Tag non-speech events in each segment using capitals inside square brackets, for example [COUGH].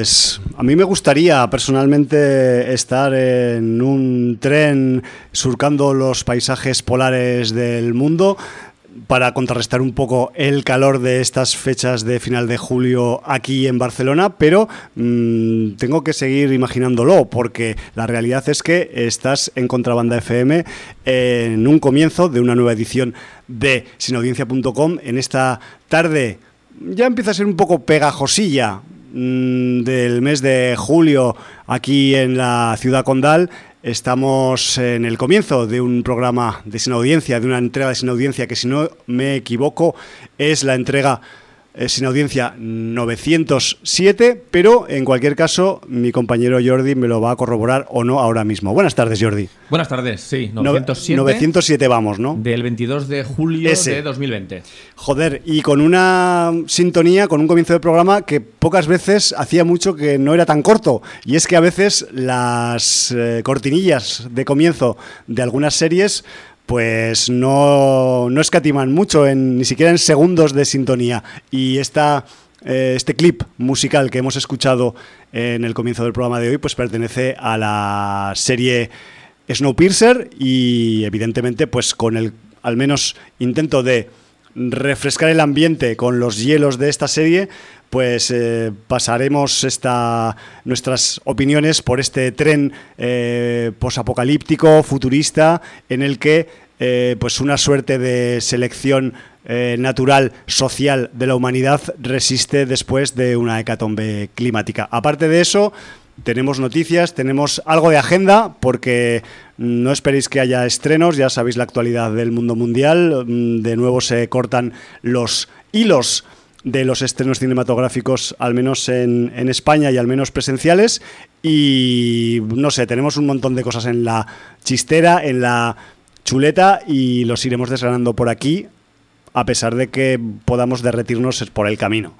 Pues a mí me gustaría personalmente estar en un tren surcando los paisajes polares del mundo para contrarrestar un poco el calor de estas fechas de final de julio aquí en Barcelona, pero mmm, tengo que seguir imaginándolo porque la realidad es que estás en Contrabanda FM en un comienzo de una nueva edición de sinaudiencia.com en esta tarde. Ya empieza a ser un poco pegajosilla del mes de julio aquí en la ciudad condal Estamos en el comienzo de un programa de sin audiencia, de una entrega de sin audiencia que si no me equivoco es la entrega eh, sin audiencia 907, pero en cualquier caso mi compañero Jordi me lo va a corroborar o no ahora mismo. Buenas tardes Jordi. Buenas tardes, sí, 907. 907 vamos, ¿no? Del 22 de julio Ese. de 2020. Joder, y con una sintonía, con un comienzo de programa que pocas veces hacía mucho que no era tan corto. Y es que a veces las eh, cortinillas de comienzo de algunas series pues no, no escatiman mucho, en, ni siquiera en segundos de sintonía. Y esta, eh, este clip musical que hemos escuchado en el comienzo del programa de hoy, pues pertenece a la serie Snowpiercer y evidentemente pues con el al menos intento de refrescar el ambiente con los hielos de esta serie, pues eh, pasaremos esta, nuestras opiniones por este tren eh, posapocalíptico, futurista, en el que eh, pues una suerte de selección eh, natural, social de la humanidad resiste después de una hecatombe climática. Aparte de eso, tenemos noticias, tenemos algo de agenda, porque no esperéis que haya estrenos, ya sabéis la actualidad del mundo mundial, mm, de nuevo se cortan los hilos de los estrenos cinematográficos, al menos en, en, España y al menos presenciales. Y no sé, tenemos un montón de cosas en la chistera, en la chuleta y los iremos desgranando por aquí, a pesar de que podamos derretirnos por el camino.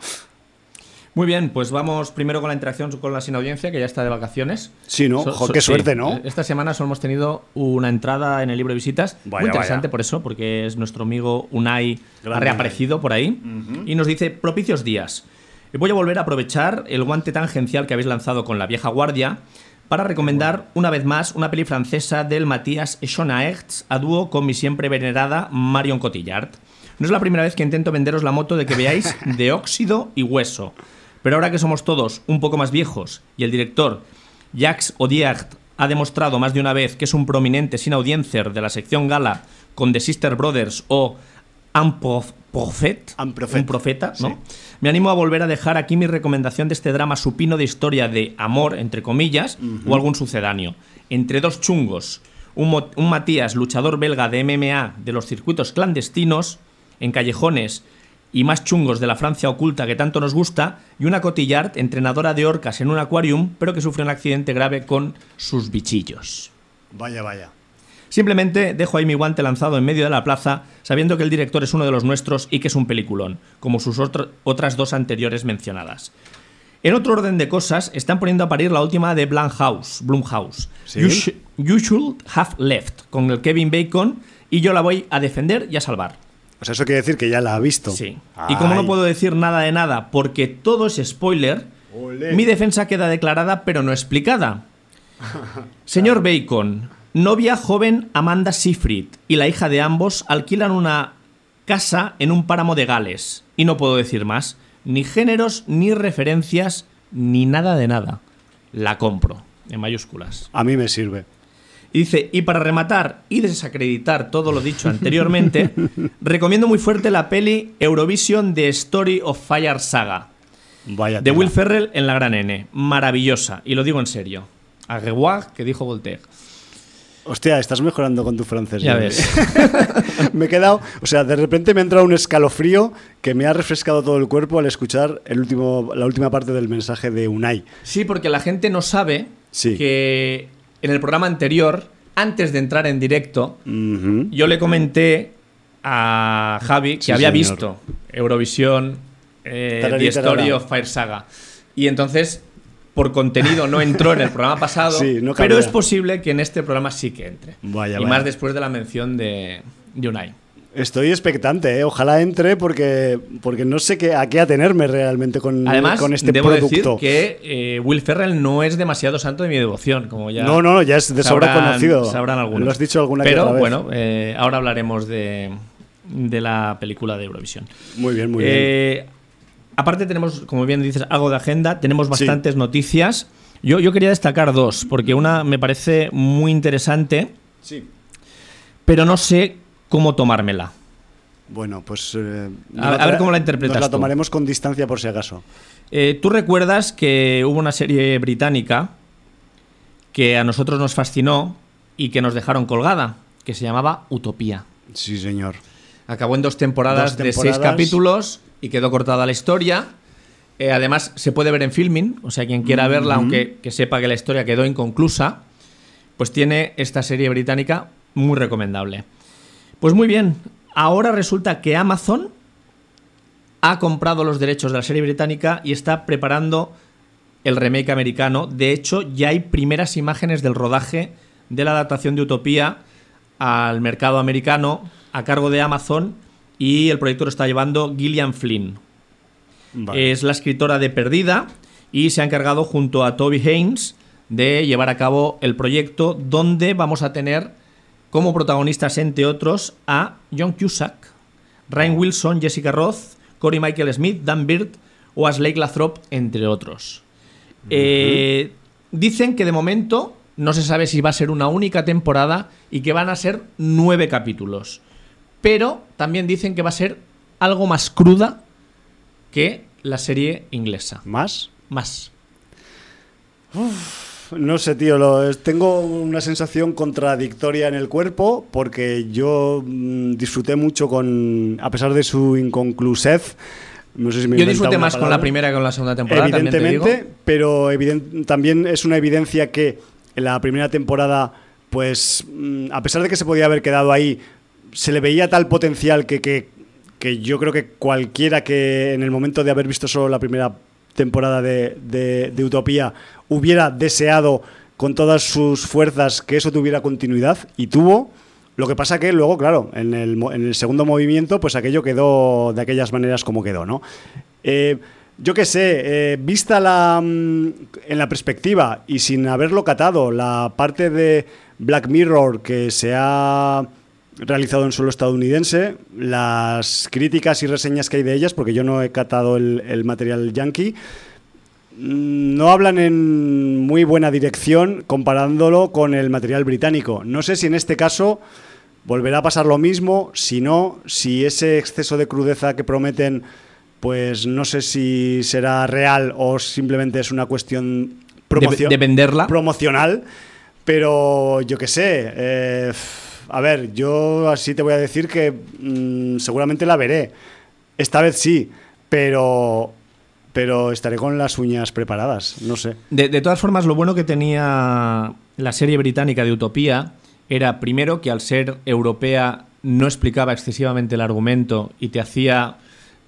Muy bien, pues vamos primero con la interacción con la sin audiencia, que ya está de vacaciones. Sí, ¿no? So, so, qué suerte, sí. ¿no? Esta semana solo hemos tenido una entrada en el libro de visitas. Vaya, muy interesante vaya. por eso, porque es nuestro amigo Unai, ha reaparecido por ahí. Uh -huh. Y nos dice, propicios días. Voy a volver a aprovechar el guante tangencial que habéis lanzado con la vieja guardia para recomendar una vez más una peli francesa del Matías Schoenaerts a dúo con mi siempre venerada Marion Cotillard. No es la primera vez que intento venderos la moto de que veáis [LAUGHS] de óxido y hueso. Pero ahora que somos todos un poco más viejos y el director Jacques Audiard ha demostrado más de una vez que es un prominente sin audiencer de la sección gala con The Sister Brothers o Un un profeta, un profeta ¿no? Sí. Me animo a volver a dejar aquí mi recomendación de este drama supino de historia de amor, entre comillas, uh -huh. o algún sucedáneo. Entre dos chungos, un, un Matías, luchador belga de MMA de los circuitos clandestinos, en callejones y más chungos de la Francia oculta que tanto nos gusta, y una Cotillard, entrenadora de orcas en un acuarium, pero que sufre un accidente grave con sus bichillos. Vaya, vaya. Simplemente dejo ahí mi guante lanzado en medio de la plaza, sabiendo que el director es uno de los nuestros y que es un peliculón, como sus otro, otras dos anteriores mencionadas. En otro orden de cosas, están poniendo a parir la última de Blumhouse, Blumhouse ¿Sí? you, sh you Should Have Left, con el Kevin Bacon, y yo la voy a defender y a salvar. O sea, eso quiere decir que ya la ha visto. Sí. Ay. Y como no puedo decir nada de nada porque todo es spoiler, Olé. mi defensa queda declarada pero no explicada. [LAUGHS] Señor Bacon, novia joven Amanda Seyfried y la hija de ambos alquilan una casa en un páramo de Gales. Y no puedo decir más. Ni géneros, ni referencias, ni nada de nada. La compro, en mayúsculas. A mí me sirve. Y dice, y para rematar y desacreditar todo lo dicho anteriormente, [LAUGHS] recomiendo muy fuerte la peli Eurovision The Story of Fire Saga. Vaya de Will Ferrell en la gran N. Maravillosa, y lo digo en serio. A revoir, que dijo Voltaire. Hostia, estás mejorando con tu francés. Ya ves. [LAUGHS] me he quedado, o sea, de repente me ha entrado un escalofrío que me ha refrescado todo el cuerpo al escuchar el último, la última parte del mensaje de Unai. Sí, porque la gente no sabe sí. que en el programa anterior, antes de entrar en directo, uh -huh. yo le comenté a Javi que sí, había señor. visto Eurovisión, eh, The Story of Fire Saga. Y entonces, por contenido, no entró en el programa pasado, [LAUGHS] sí, no pero es posible que en este programa sí que entre. Vaya, y vaya. más después de la mención de Unai. Estoy expectante, ¿eh? ojalá entre porque, porque no sé qué, a qué atenerme realmente con, Además, con este debo producto. decir que eh, Will Ferrell no es demasiado santo de mi devoción, como ya no, no, ya es de sobra sabrán- conocido. sabrán algunos. Lo has dicho alguna que Pero otra vez. bueno, eh, ahora hablaremos de, de la película de Eurovisión. Muy bien, muy bien. Aparte tenemos, como bien dices, algo de agenda, tenemos Sí. bastantes noticias. Yo, yo quería destacar dos, porque una me parece muy interesante, Sí. pero no sé cómo tomármela. Bueno, pues. eh, A- ver cómo la interpretas Nos la tú. tomaremos con distancia por si acaso. Eh, Tú recuerdas que hubo una serie británica que a nosotros nos fascinó y que nos dejaron colgada, que se llamaba Utopía. Sí, señor. Acabó en dos temporadas, Dos de seis capítulos y quedó cortada la historia. Eh, además, se puede ver en filming, o sea, quien quiera verla, aunque que sepa que la historia quedó inconclusa, pues tiene esta serie británica muy recomendable. Pues muy bien, ahora resulta que Amazon ha comprado los derechos de la serie británica y está preparando el remake americano. De hecho, ya hay primeras imágenes del rodaje de la adaptación de Utopía al mercado americano a cargo de Amazon y el proyecto lo está llevando Gillian Flynn. Vale. Es la escritora de Perdida y se ha encargado junto a Toby Haynes de llevar a cabo el proyecto donde vamos a tener como protagonistas, entre otros, a John Cusack, Ryan Wilson, Jessica Roth, Corey Michael Smith, Dan Bird o Aslake Lathrop, entre otros. Eh, dicen que de momento no se sabe si va a ser una única temporada y que van a ser nueve capítulos. Pero también dicen que va a ser algo más cruda que la serie inglesa. ¿Más? Más. No sé, tío, lo- tengo una sensación contradictoria en el cuerpo porque yo mm, disfruté mucho con, a pesar de su inconclusez, no sé si me Yo disfruté más con la primera que con la segunda temporada, también te Evidentemente, digo. pero también es una evidencia que en la primera temporada, pues, mm, a pesar de que se podía haber quedado ahí, se le veía tal potencial que, que, que yo creo que cualquiera que en el momento de haber visto solo la primera temporada de, de- de Utopía hubiera deseado con todas sus fuerzas que eso tuviera continuidad y tuvo. Lo que pasa que luego, claro, en el, en el segundo movimiento, pues aquello quedó de aquellas maneras como quedó, ¿no? Eh, yo qué sé, eh, vista la, mm, en la perspectiva y sin haberlo catado, la parte de Black Mirror que se ha realizado en suelo estadounidense, las críticas y reseñas que hay de ellas, porque yo no he catado el, material yankee, no hablan en muy buena dirección comparándolo con el material británico. No sé si en este caso volverá a pasar lo mismo, si no, si ese exceso de crudeza que prometen, pues no sé si será real o simplemente es una cuestión promocio- de venderla. promocional, pero yo qué sé. eh, a ver, yo así te voy a decir que mm, seguramente la veré. Esta vez sí, pero, pero estaré con las uñas preparadas, no sé. De, de todas formas, lo bueno que tenía la serie británica de Utopía era, primero, que al ser europea no explicaba excesivamente el argumento y te hacía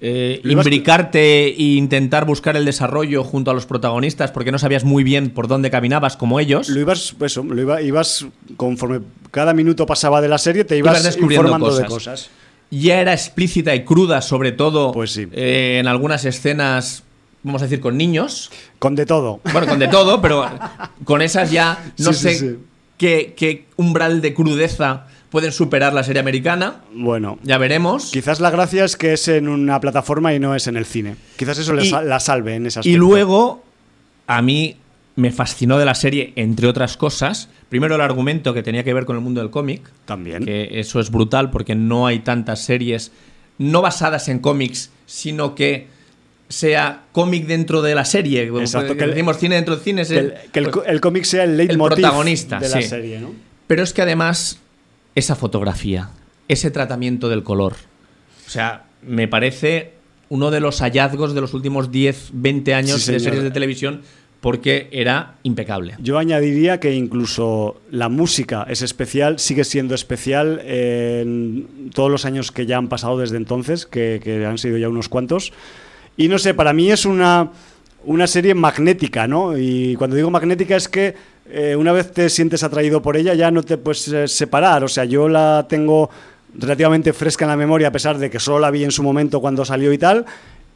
eh, imbricarte e intentar buscar el desarrollo junto a los protagonistas porque no sabías muy bien por dónde caminabas como ellos. Lo ibas, eso, lo iba- ibas conforme cada minuto pasaba de la serie, te ibas, Ibas descubriendo informando de cosas. cosas. ya era explícita y cruda, sobre todo Pues sí. eh, en algunas escenas, vamos a decir, con niños. Con de todo. Bueno, con de todo, pero con esas ya no Sí, sé sí. Qué, qué umbral de crudeza pueden superar la serie americana. Bueno, Ya veremos. quizás la gracia es que es en una plataforma y no es en el cine. Quizás eso Y- la salve en ese Y luego, a mí me fascinó de la serie, entre otras cosas, primero el argumento que tenía que ver con el mundo del cómic, También. que eso es brutal porque no hay tantas series no basadas en cómics, sino que sea cómic dentro de la serie. Exacto, que el- decimos cine dentro del cine. es Que el, que el pues- co- el cómic sea el leitmotiv protagonista, de la sí. serie, ¿no? Pero es que además, esa fotografía, ese tratamiento del color, o sea, me parece uno de los hallazgos de los últimos 10, 20 años Sí, de series de televisión porque era impecable. Yo añadiría que incluso la música es especial, sigue siendo especial en todos los años que ya han pasado desde entonces, que, que han sido ya unos cuantos. Y no sé, para mí es una, una serie magnética, ¿no? Y cuando digo magnética es que eh, una vez te sientes atraído por ella ya no te puedes eh, separar. O sea, yo la tengo relativamente fresca en la memoria, a pesar de que solo la vi en su momento cuando salió y tal.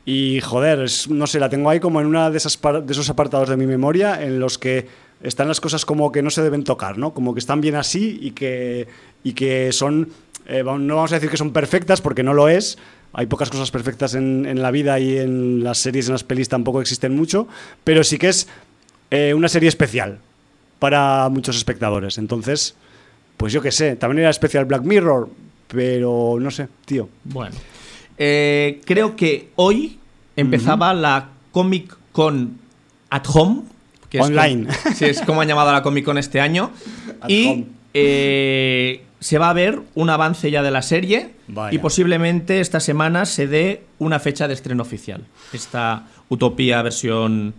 Y joder, es- no sé, la tengo ahí como en una de, esas de esos apartados de mi memoria en los que están las cosas como que no se deben tocar, ¿no? Como que están bien así y que, y que son, eh, no vamos a decir que son perfectas porque no lo es. Hay pocas cosas perfectas en, en la vida y en las series, en las pelis tampoco existen mucho, pero sí que es eh, una serie especial para muchos espectadores. Entonces, pues yo qué sé, también era especial Black Mirror, pero no sé, tío. Bueno, eh, creo que hoy empezaba la Comic Con at Home. Que es Online. como- [LAUGHS] sí, es como han llamado a la Comic Con este año. At y home. Eh, se va a ver un avance ya de la serie. Vaya. Y posiblemente esta semana se dé una fecha de estreno oficial. Esta Utopía versión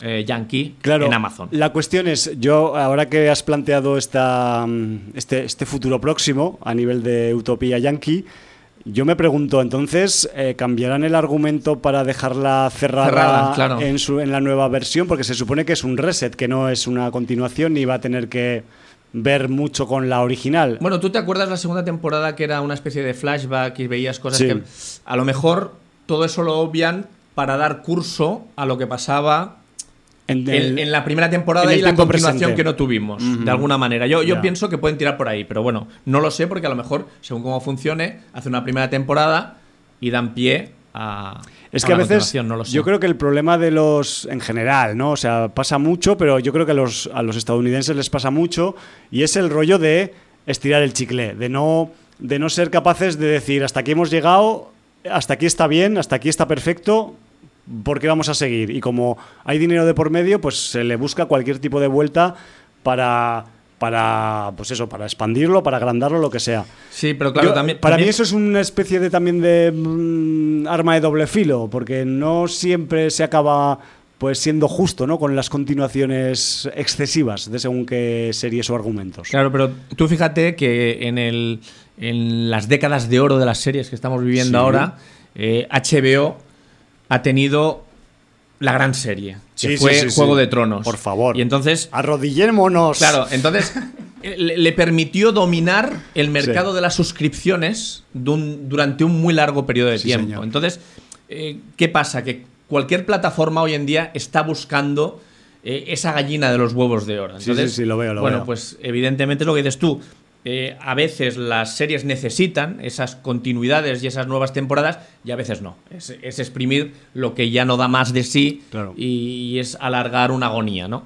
eh, yankee Claro, en Amazon. La cuestión es, yo ahora que has planteado esta, mm, este, este futuro próximo a nivel de Utopía Yankee, yo me pregunto, entonces, eh, ¿cambiarán el argumento para dejarla cerrada, Cerrada, claro. en, su, en la nueva versión? Porque se supone que es un reset, que no es una continuación ni va a tener que ver mucho con la original. Bueno, ¿tú te acuerdas la segunda temporada que era una especie de flashback y veías cosas Sí. que a lo mejor todo eso lo obvian para dar curso a lo que pasaba En en, el- en la primera temporada y la continuación presente. que no tuvimos, de alguna manera. Yo, pienso que pueden tirar por ahí, pero bueno, no lo sé porque a lo mejor, según cómo funcione, hace una primera temporada y dan pie a. Es que a veces continuación, no lo sé. yo creo que el problema de los en general, ¿no? O sea, pasa mucho, pero yo creo que a los, a los estadounidenses les pasa mucho y es el rollo de estirar el chicle, de no de no ser capaces de decir hasta aquí hemos llegado, hasta aquí está bien, hasta aquí está perfecto, ¿por qué vamos a seguir? Y como hay dinero de por medio, pues se le busca cualquier tipo de vuelta para para pues eso, para expandirlo, para agrandarlo, lo que sea. Sí, pero claro, Yo- también. para también- mí eso es una especie de también de mm, arma de doble filo, porque no siempre se acaba pues siendo justo, ¿no? Con las continuaciones excesivas de según qué series o argumentos. Claro, pero tú fíjate que en, el, en las décadas de oro de las series que estamos viviendo Sí. ahora, eh, HBO ha tenido la gran serie, que Sí, fue sí, sí, Juego sí. de Tronos. Por favor. Y entonces, Arrodillémonos. claro, entonces [LAUGHS] le, le permitió dominar el mercado Sí. de las suscripciones de un- durante un muy largo periodo de Sí, tiempo. señor. Entonces, eh, ¿qué pasa? Que cualquier plataforma hoy en día está buscando eh, esa gallina de los huevos de oro. Sí, Entonces, sí, sí, lo veo, lo bueno, veo. pues evidentemente es lo que dices tú. Eh, a veces las series necesitan esas continuidades y esas nuevas temporadas y a veces no. Es, es exprimir lo que ya no da más de sí Claro. y es alargar una agonía, ¿no?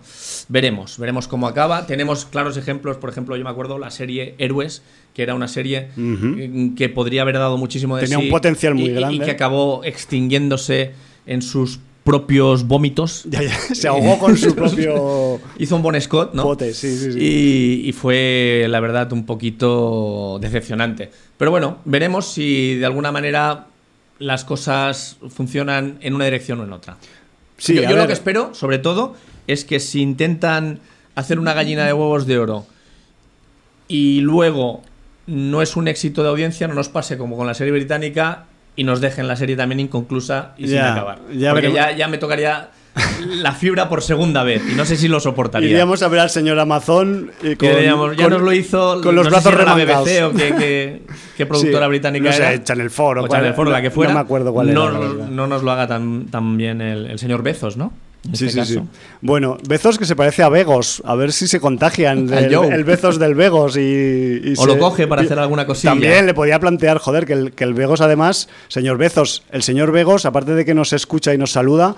Veremos, veremos cómo acaba. Tenemos claros ejemplos, por ejemplo, yo me acuerdo la serie Héroes, que era una serie eh, que podría haber dado muchísimo de Tenía sí un potencial muy y- grande. y que acabó extinguiéndose en sus propios vómitos. [LAUGHS] Ya, ya, se ahogó con su [LAUGHS] propio Hizo un Bon Scott, ¿no? pote, sí, sí, sí. Y, y fue, la verdad, un poquito decepcionante. Pero bueno, veremos si de alguna manera las cosas funcionan en una dirección o en otra. Sí, yo lo que espero, sobre todo, es que si intentan hacer una gallina de huevos de oro y luego no es un éxito de audiencia, no nos pase como con la serie británica y nos dejen la serie también inconclusa y sin Ya, acabar. ya Porque ya, ya me tocaría la fibra por segunda vez y no sé si lo soportaría. Iríamos a ver al señor Amazon y Que con, diríamos, ya con- nos lo hizo con los no sé brazos si era la remangados. BBC o qué, qué- qué productora Sí, británica no sé, era. Channel 4 o cuál- Channel 4, la que no fuera. me acuerdo cuál no, era, no- no nos lo haga tan, tan bien el, el señor Bezos, ¿no? En Sí, este sí, sí. Bueno, Bezos que se parece a Vegos. A ver si se contagian [LAUGHS] del- el Bezos del Vegos y, y O se- lo coge para hacer alguna cosilla. También le podía plantear, joder, que el, que el Vegos además, señor Bezos, el señor Vegos, aparte de que nos escucha y nos saluda,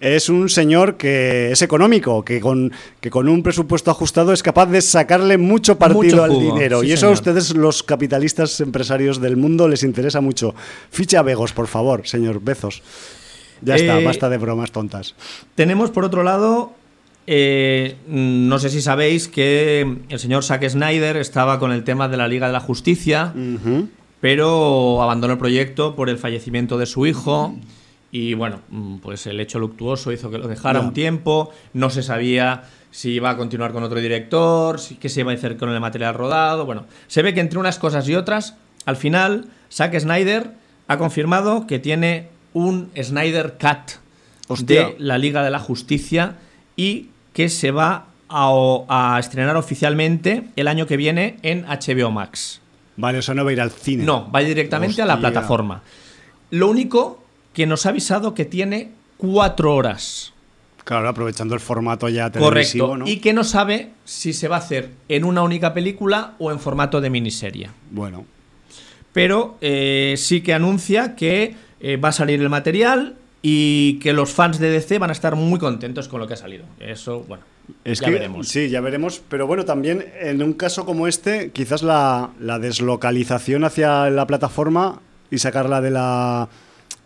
es un señor que es económico, que con, que con un presupuesto ajustado es capaz de sacarle mucho partido Mucho al dinero. sí, y eso a ustedes, los capitalistas empresarios del mundo, les interesa mucho. Ficha a Vegos, por favor, señor Bezos. Ya está, Eh, basta de bromas tontas. Tenemos por otro lado, eh, no sé si sabéis que el señor Zack Snyder estaba con el tema de la Liga de la Justicia, pero abandonó el proyecto por el fallecimiento de su hijo. Y bueno, pues el hecho luctuoso hizo que lo dejara un tiempo. No se sabía si iba a continuar con otro director, si, qué se iba a hacer con el material rodado. Bueno, se ve que entre unas cosas y otras, al final, Zack Snyder ha confirmado que tiene un Snyder Cut Hostia. de la Liga de la Justicia y que se va a, a estrenar oficialmente el año que viene en HBO Max. Vale, eso no va a ir al cine. No, va directamente a la plataforma. Lo único que nos ha avisado que tiene cuatro horas. Claro, aprovechando el formato ya televisivo, Correcto. ¿no? Y que no sabe si se va a hacer en una única película o en formato de miniserie. Bueno, Pero eh, sí que anuncia que eh, va a salir el material y que los fans de DC van a estar muy contentos con lo que ha salido. Eso, bueno, es ya que veremos. sí, ya veremos. Pero bueno, también en un caso como este, quizás la, la deslocalización hacia la plataforma y sacarla de la,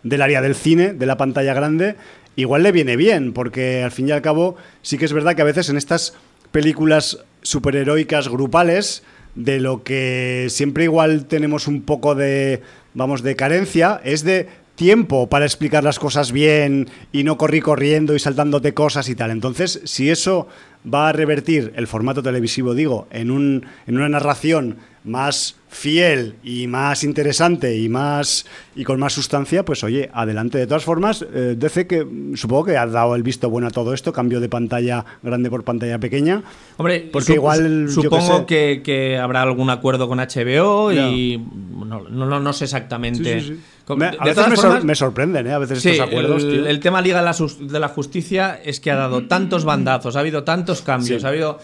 del área del cine, de la pantalla grande, igual le viene bien, porque al fin y al cabo sí que es verdad que a veces en estas películas superheroicas grupales, de lo que siempre igual tenemos un poco de, vamos, de carencia, es de tiempo para explicar las cosas bien y no correr corriendo y saltándote cosas y tal. Entonces, si eso va a revertir el formato televisivo, digo, en, un, en una narración más fiel y más interesante y más y con más sustancia, pues oye, adelante. De todas formas, eh, DC que supongo que ha dado el visto bueno a todo esto, cambio de pantalla grande por pantalla pequeña. Hombre, Porque igual, supongo sé. que, que habrá algún acuerdo con HBO y no, no, no- sé exactamente. Sí, sí, sí. Con- Me- de a veces todas me, sor- formas, me sorprenden, ¿eh? A veces estos acuerdos, el, tema Liga de la, Justicia es que ha dado tantos bandazos, ha habido tantos cambios, ha habido,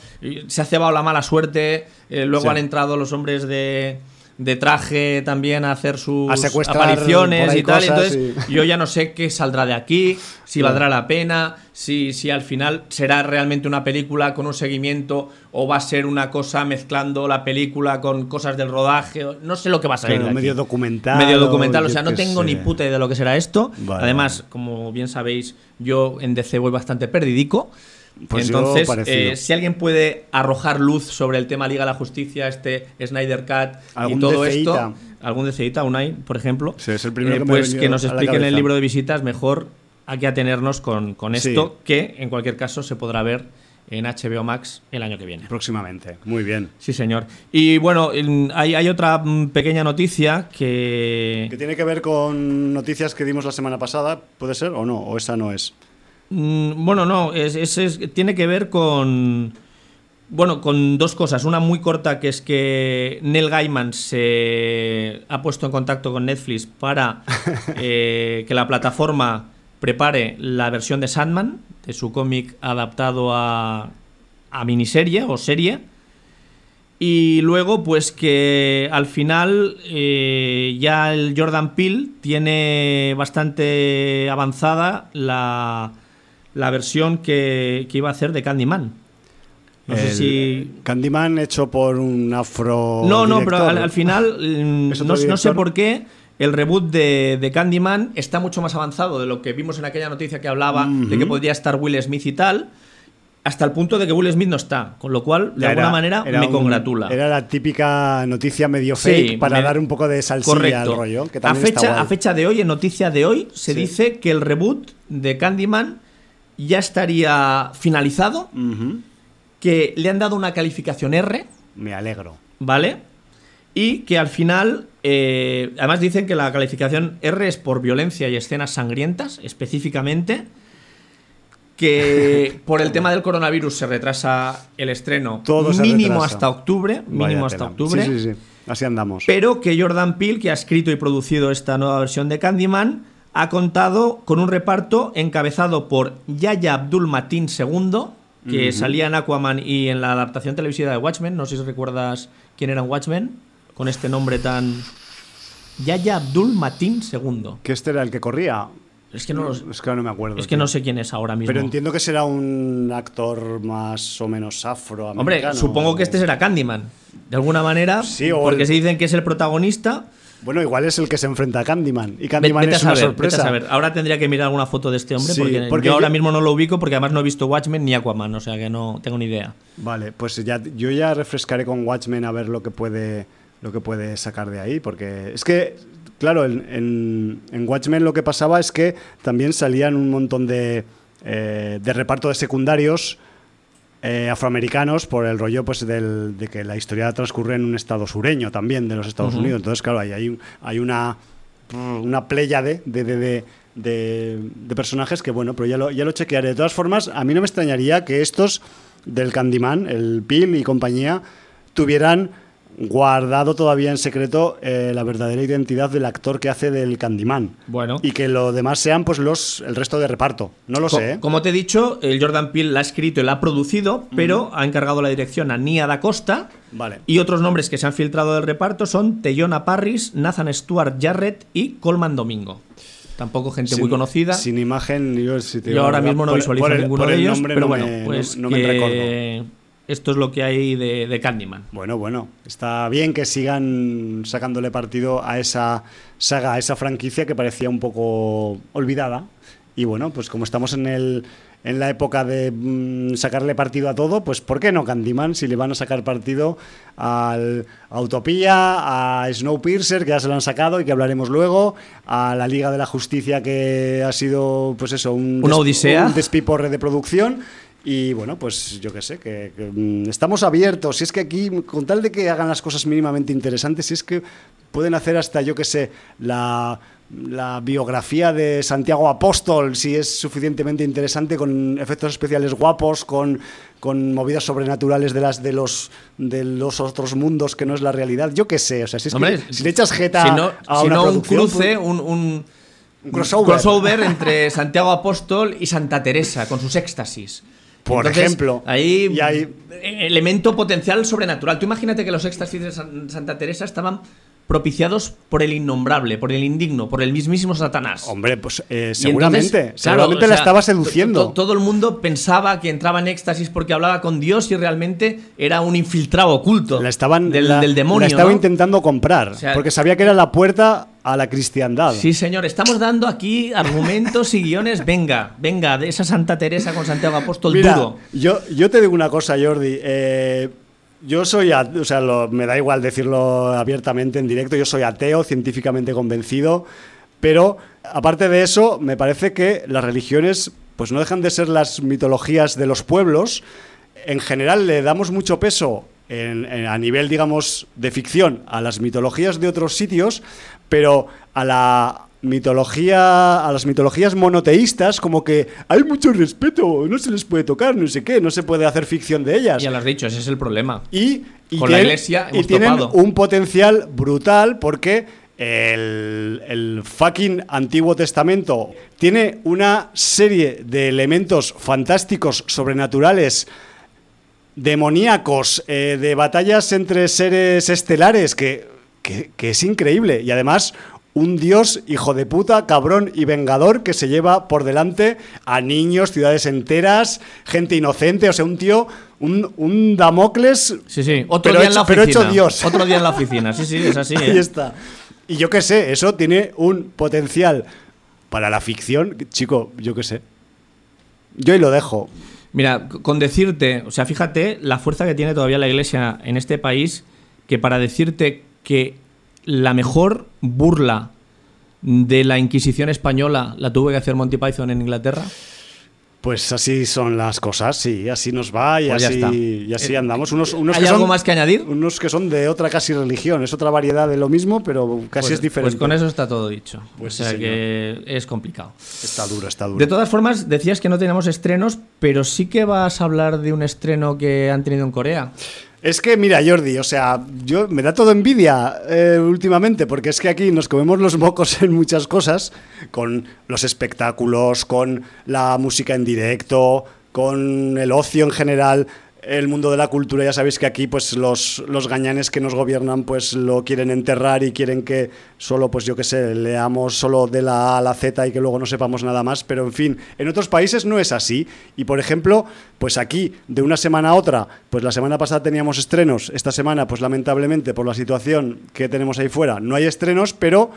se ha cebado la mala suerte, eh, luego han entrado los hombres de, de traje también a hacer sus A apariciones y tal. entonces y- yo ya no sé qué saldrá de aquí, si Claro. valdrá la pena, si, si al final será realmente una película con un seguimiento o va a ser una cosa mezclando la película con cosas del rodaje. No sé lo que va a salir. Claro, de aquí. medio documental Medio documental, o sea, no tengo ni sé. puta idea de lo que será esto. Vale, Además, como bien sabéis, yo en DC voy bastante perdidico. Pues Entonces, eh, si alguien puede arrojar luz sobre el tema Liga de la Justicia, este Snyder Cut y todo DCita. esto, algún DCita, Unai, por ejemplo, Sí, es el primero eh, que pues que nos a la explique en el libro de visitas mejor hay que atenernos con, con Sí. esto, que en cualquier caso se podrá ver en HBO Max el año que viene. Próximamente. Muy bien. Sí, señor. Y bueno, en- hay, hay otra mm, pequeña noticia que... Que tiene que ver con noticias que dimos la semana pasada, ¿puede ser o no? ¿O esa no es? Mm, Bueno, no, es, es- es- tiene que ver con. Bueno, con dos cosas. Una muy corta, que es que Neil Gaiman se ha puesto en contacto con Netflix para [LAUGHS] eh, que la plataforma prepare la versión de Sandman, de su cómic adaptado a, a miniserie o serie. Y luego, pues que al final eh, ya el Jordan Peele tiene bastante avanzada la, la versión que, que iba a hacer de Candyman. No sé si. Candyman hecho por un afro. No, no, pero al, al final [LAUGHS] mm, ¿Es no, sé por qué el reboot de, de Candyman está mucho más avanzado de lo que vimos en aquella noticia que hablaba de que podría estar Will Smith y tal, hasta el punto de que Will Smith no está, con lo cual de alguna era- manera era me un- congratula. Era la típica noticia medio Sí, fake para me- dar un poco de salsilla Correcto. al rollo. Que a, fecha, a fecha de hoy, en noticia de hoy, se Sí. dice que el reboot de Candyman ya estaría finalizado, que le han dado una calificación R, Me alegro. ¿vale? Y que al final, eh, además dicen que la calificación R es por violencia y escenas sangrientas, específicamente. Que [LAUGHS] por el tema del coronavirus se retrasa el estreno Todo mínimo hasta octubre, mínimo Vaya hasta tela. octubre. Sí, sí, sí. Así andamos. Pero que Jordan Peele, que ha escrito y producido esta nueva versión de Candyman, ha contado con un reparto encabezado por Yaya Abdul Mateen II, que salía en Aquaman y en la adaptación televisiva de Watchmen. No sé si recuerdas quién era en Watchmen, con este nombre tan. Yaya Abdul Mateen II. Que este era el que corría. Es que no, los- Es que no me acuerdo. es que tío. no sé quién es ahora mismo. Pero entiendo que será un actor más o menos afroamericano. Hombre, supongo que este será Candyman. De alguna manera, Sí, o porque el- se dicen que es el protagonista. Bueno, igual es el que se enfrenta a Candyman. Y Candyman Vete a es una saber, sorpresa. vete a saber. Ahora tendría que mirar alguna foto de este hombre Sí, porque, porque yo ahora mismo no lo ubico porque además no he visto Watchmen ni Aquaman, o sea que no tengo ni idea. Vale, pues ya, yo ya refrescaré con Watchmen a ver lo que puede, lo que puede sacar de ahí, porque es que, claro, en, en- en Watchmen lo que pasaba es que también salían un montón de, eh, de reparto de secundarios eh, afroamericanos por el rollo pues del- de que la historia transcurre en un estado sureño también de los Estados. Unidos. Entonces, claro, hay, un- hay una, una pléyade de, de, de, de- de personajes que, bueno, pero ya lo, ya lo chequearé. De todas formas, a mí no me extrañaría que estos del Candyman, el Peel y compañía, tuvieran guardado todavía en secreto eh, la verdadera identidad del actor que hace del Candyman. Bueno. Y que lo demás sean pues los el resto de reparto. No lo Co- sé. ¿eh? Como te he dicho, el Jordan Peele la ha escrito y la ha producido, pero ha encargado la dirección a Nia da Costa. Vale. Y otros nombres que se han filtrado del reparto son Teyona Parris, Nathan Stewart Jarrett y Colman Domingo. Tampoco gente muy conocida. Sin imagen, yo, si te Yo ahora mismo no por- visualizo por el- ninguno por de el ellos, pero no bueno, pues no, no me que recuerdo. Esto es lo que hay de, de Candyman. Bueno, bueno, está bien que sigan sacándole partido a esa saga, a esa franquicia que parecía un poco olvidada. Y bueno, pues como estamos en el en la época de mm, sacarle partido a todo, pues ¿por qué no Candyman si le van a sacar partido al a Utopía, a Snowpiercer, que ya se lo han sacado y que hablaremos luego, a la Liga de la Justicia que ha sido pues eso, un, Una odisea. un despiporre de producción. Y bueno, pues yo qué sé, que, que, mm, estamos abiertos. Si es que aquí, con tal de que hagan las cosas mínimamente interesantes, si es que pueden hacer hasta, yo qué sé, la, la biografía de Santiago Apóstol, si es suficientemente interesante, con efectos especiales guapos, con, con movidas sobrenaturales de las de los de los otros mundos que no es la realidad. Yo qué sé, o sea, si es Hombre, que si le echas jeta si no, a si una no un producción, cruce, pues- un, un- Un crossover. entre Santiago Apóstol y Santa Teresa, con sus éxtasis. Por ejemplo. Ahí, Y hay- elemento potencial sobrenatural. Tú imagínate que los éxtasis de San- Santa Teresa estaban propiciados por el innombrable, por el indigno, por el mismísimo Satanás. Hombre, pues eh, seguramente, entonces, claro, seguramente o la estaba seduciendo. to- Todo el mundo pensaba que entraba en éxtasis porque hablaba con Dios y realmente era un infiltrado oculto La estaban, del, la- del demonio. la estaba ¿no? intentando comprar, O sea, porque sabía que era la puerta a la cristiandad. Sí, señor, estamos dando aquí argumentos y guiones. Venga, venga, de esa Santa Teresa con Santiago Apóstol Mira, duro. yo, yo te digo una cosa, Jordi. eh, yo soy, o sea, me da igual decirlo abiertamente en directo, yo soy ateo, científicamente convencido, pero aparte de eso, me parece que las religiones pues no dejan de ser las mitologías de los pueblos. En general le damos mucho peso en- a nivel, digamos, de ficción a las mitologías de otros sitios, pero a la mitología, a las mitologías monoteístas, como que hay mucho respeto, no se les puede tocar, no sé qué, no se puede hacer ficción de ellas. Ya lo has dicho, ese es el problema. Y, y Con la tienen- Iglesia y tienen topado. un potencial brutal porque el, el fucking Antiguo Testamento tiene una serie de elementos fantásticos, sobrenaturales, demoníacos, eh, de batallas entre seres estelares, que, que- que es increíble. Y además, un dios hijo de puta, cabrón y vengador que se lleva por delante a niños, ciudades enteras, gente inocente. O sea, un tío, un, un Damocles. Sí, sí. Otro Pero día en la hecho- pero oficina. hecho Dios. Otro día en la oficina. Sí, sí, es así. [LAUGHS] Ahí ¿eh? está. Y yo qué sé, eso tiene un potencial para la ficción. Chico, yo qué sé. Yo ahí lo dejo. Mira, con decirte, o sea, fíjate la fuerza que tiene todavía la iglesia en este país, que para decirte que la mejor burla de la Inquisición española la tuvo que hacer Monty Python en Inglaterra. Pues así son las cosas, sí, así nos va y Pues así, y así Eh, andamos. Unos, unos ¿Hay que algo son, más que añadir? Unos que son de otra casi religión, es otra variedad de lo mismo, pero casi Pues- es diferente. Pues con eso está todo dicho. Pues o sí, sea que es complicado. Está duro, está duro. De todas formas, decías que no tenemos estrenos, pero sí que vas a hablar de un estreno que han tenido en Corea. Es que, mira, Jordi, o sea, yo me da todo envidia eh, últimamente, porque es que aquí nos comemos los mocos [LAUGHS] en muchas cosas, con los espectáculos, con la música en directo, con el ocio en general, el mundo de la cultura. Ya sabéis que aquí, pues, los, los gañanes que nos gobiernan, pues, lo quieren enterrar y quieren que solo, pues, yo qué sé, leamos solo de la A a la Z y que luego no sepamos nada más. Pero, en fin, en otros países no es así. Y, por ejemplo, pues aquí, de una semana a otra, pues la semana pasada teníamos estrenos, esta semana, pues lamentablemente, por la situación que tenemos ahí fuera, no hay estrenos, pero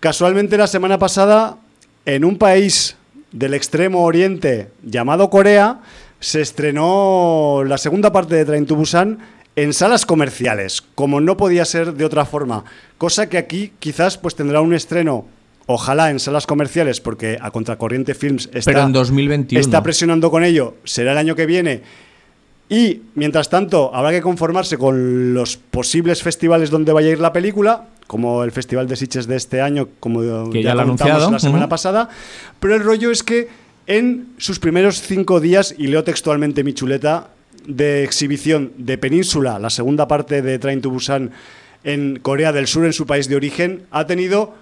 casualmente la semana pasada, en un país del extremo oriente llamado Corea, se estrenó la segunda parte de Train to Busan en salas comerciales, como no podía ser de otra forma. Cosa que aquí quizás pues tendrá un estreno, ojalá en salas comerciales, porque a Contracorriente Films está, Pero en 2021. está presionando con ello, será el año que viene. Y mientras tanto, habrá que conformarse con los posibles festivales donde vaya a ir la película, como el Festival de Sitges de este año, como Que ya lo ha contamos anunciado, la semana pasada. Pero el rollo es que en sus primeros cinco días, y leo textualmente mi chuleta, de exhibición de Península, la segunda parte de Train to Busan en Corea del Sur, en su país de origen, ha tenido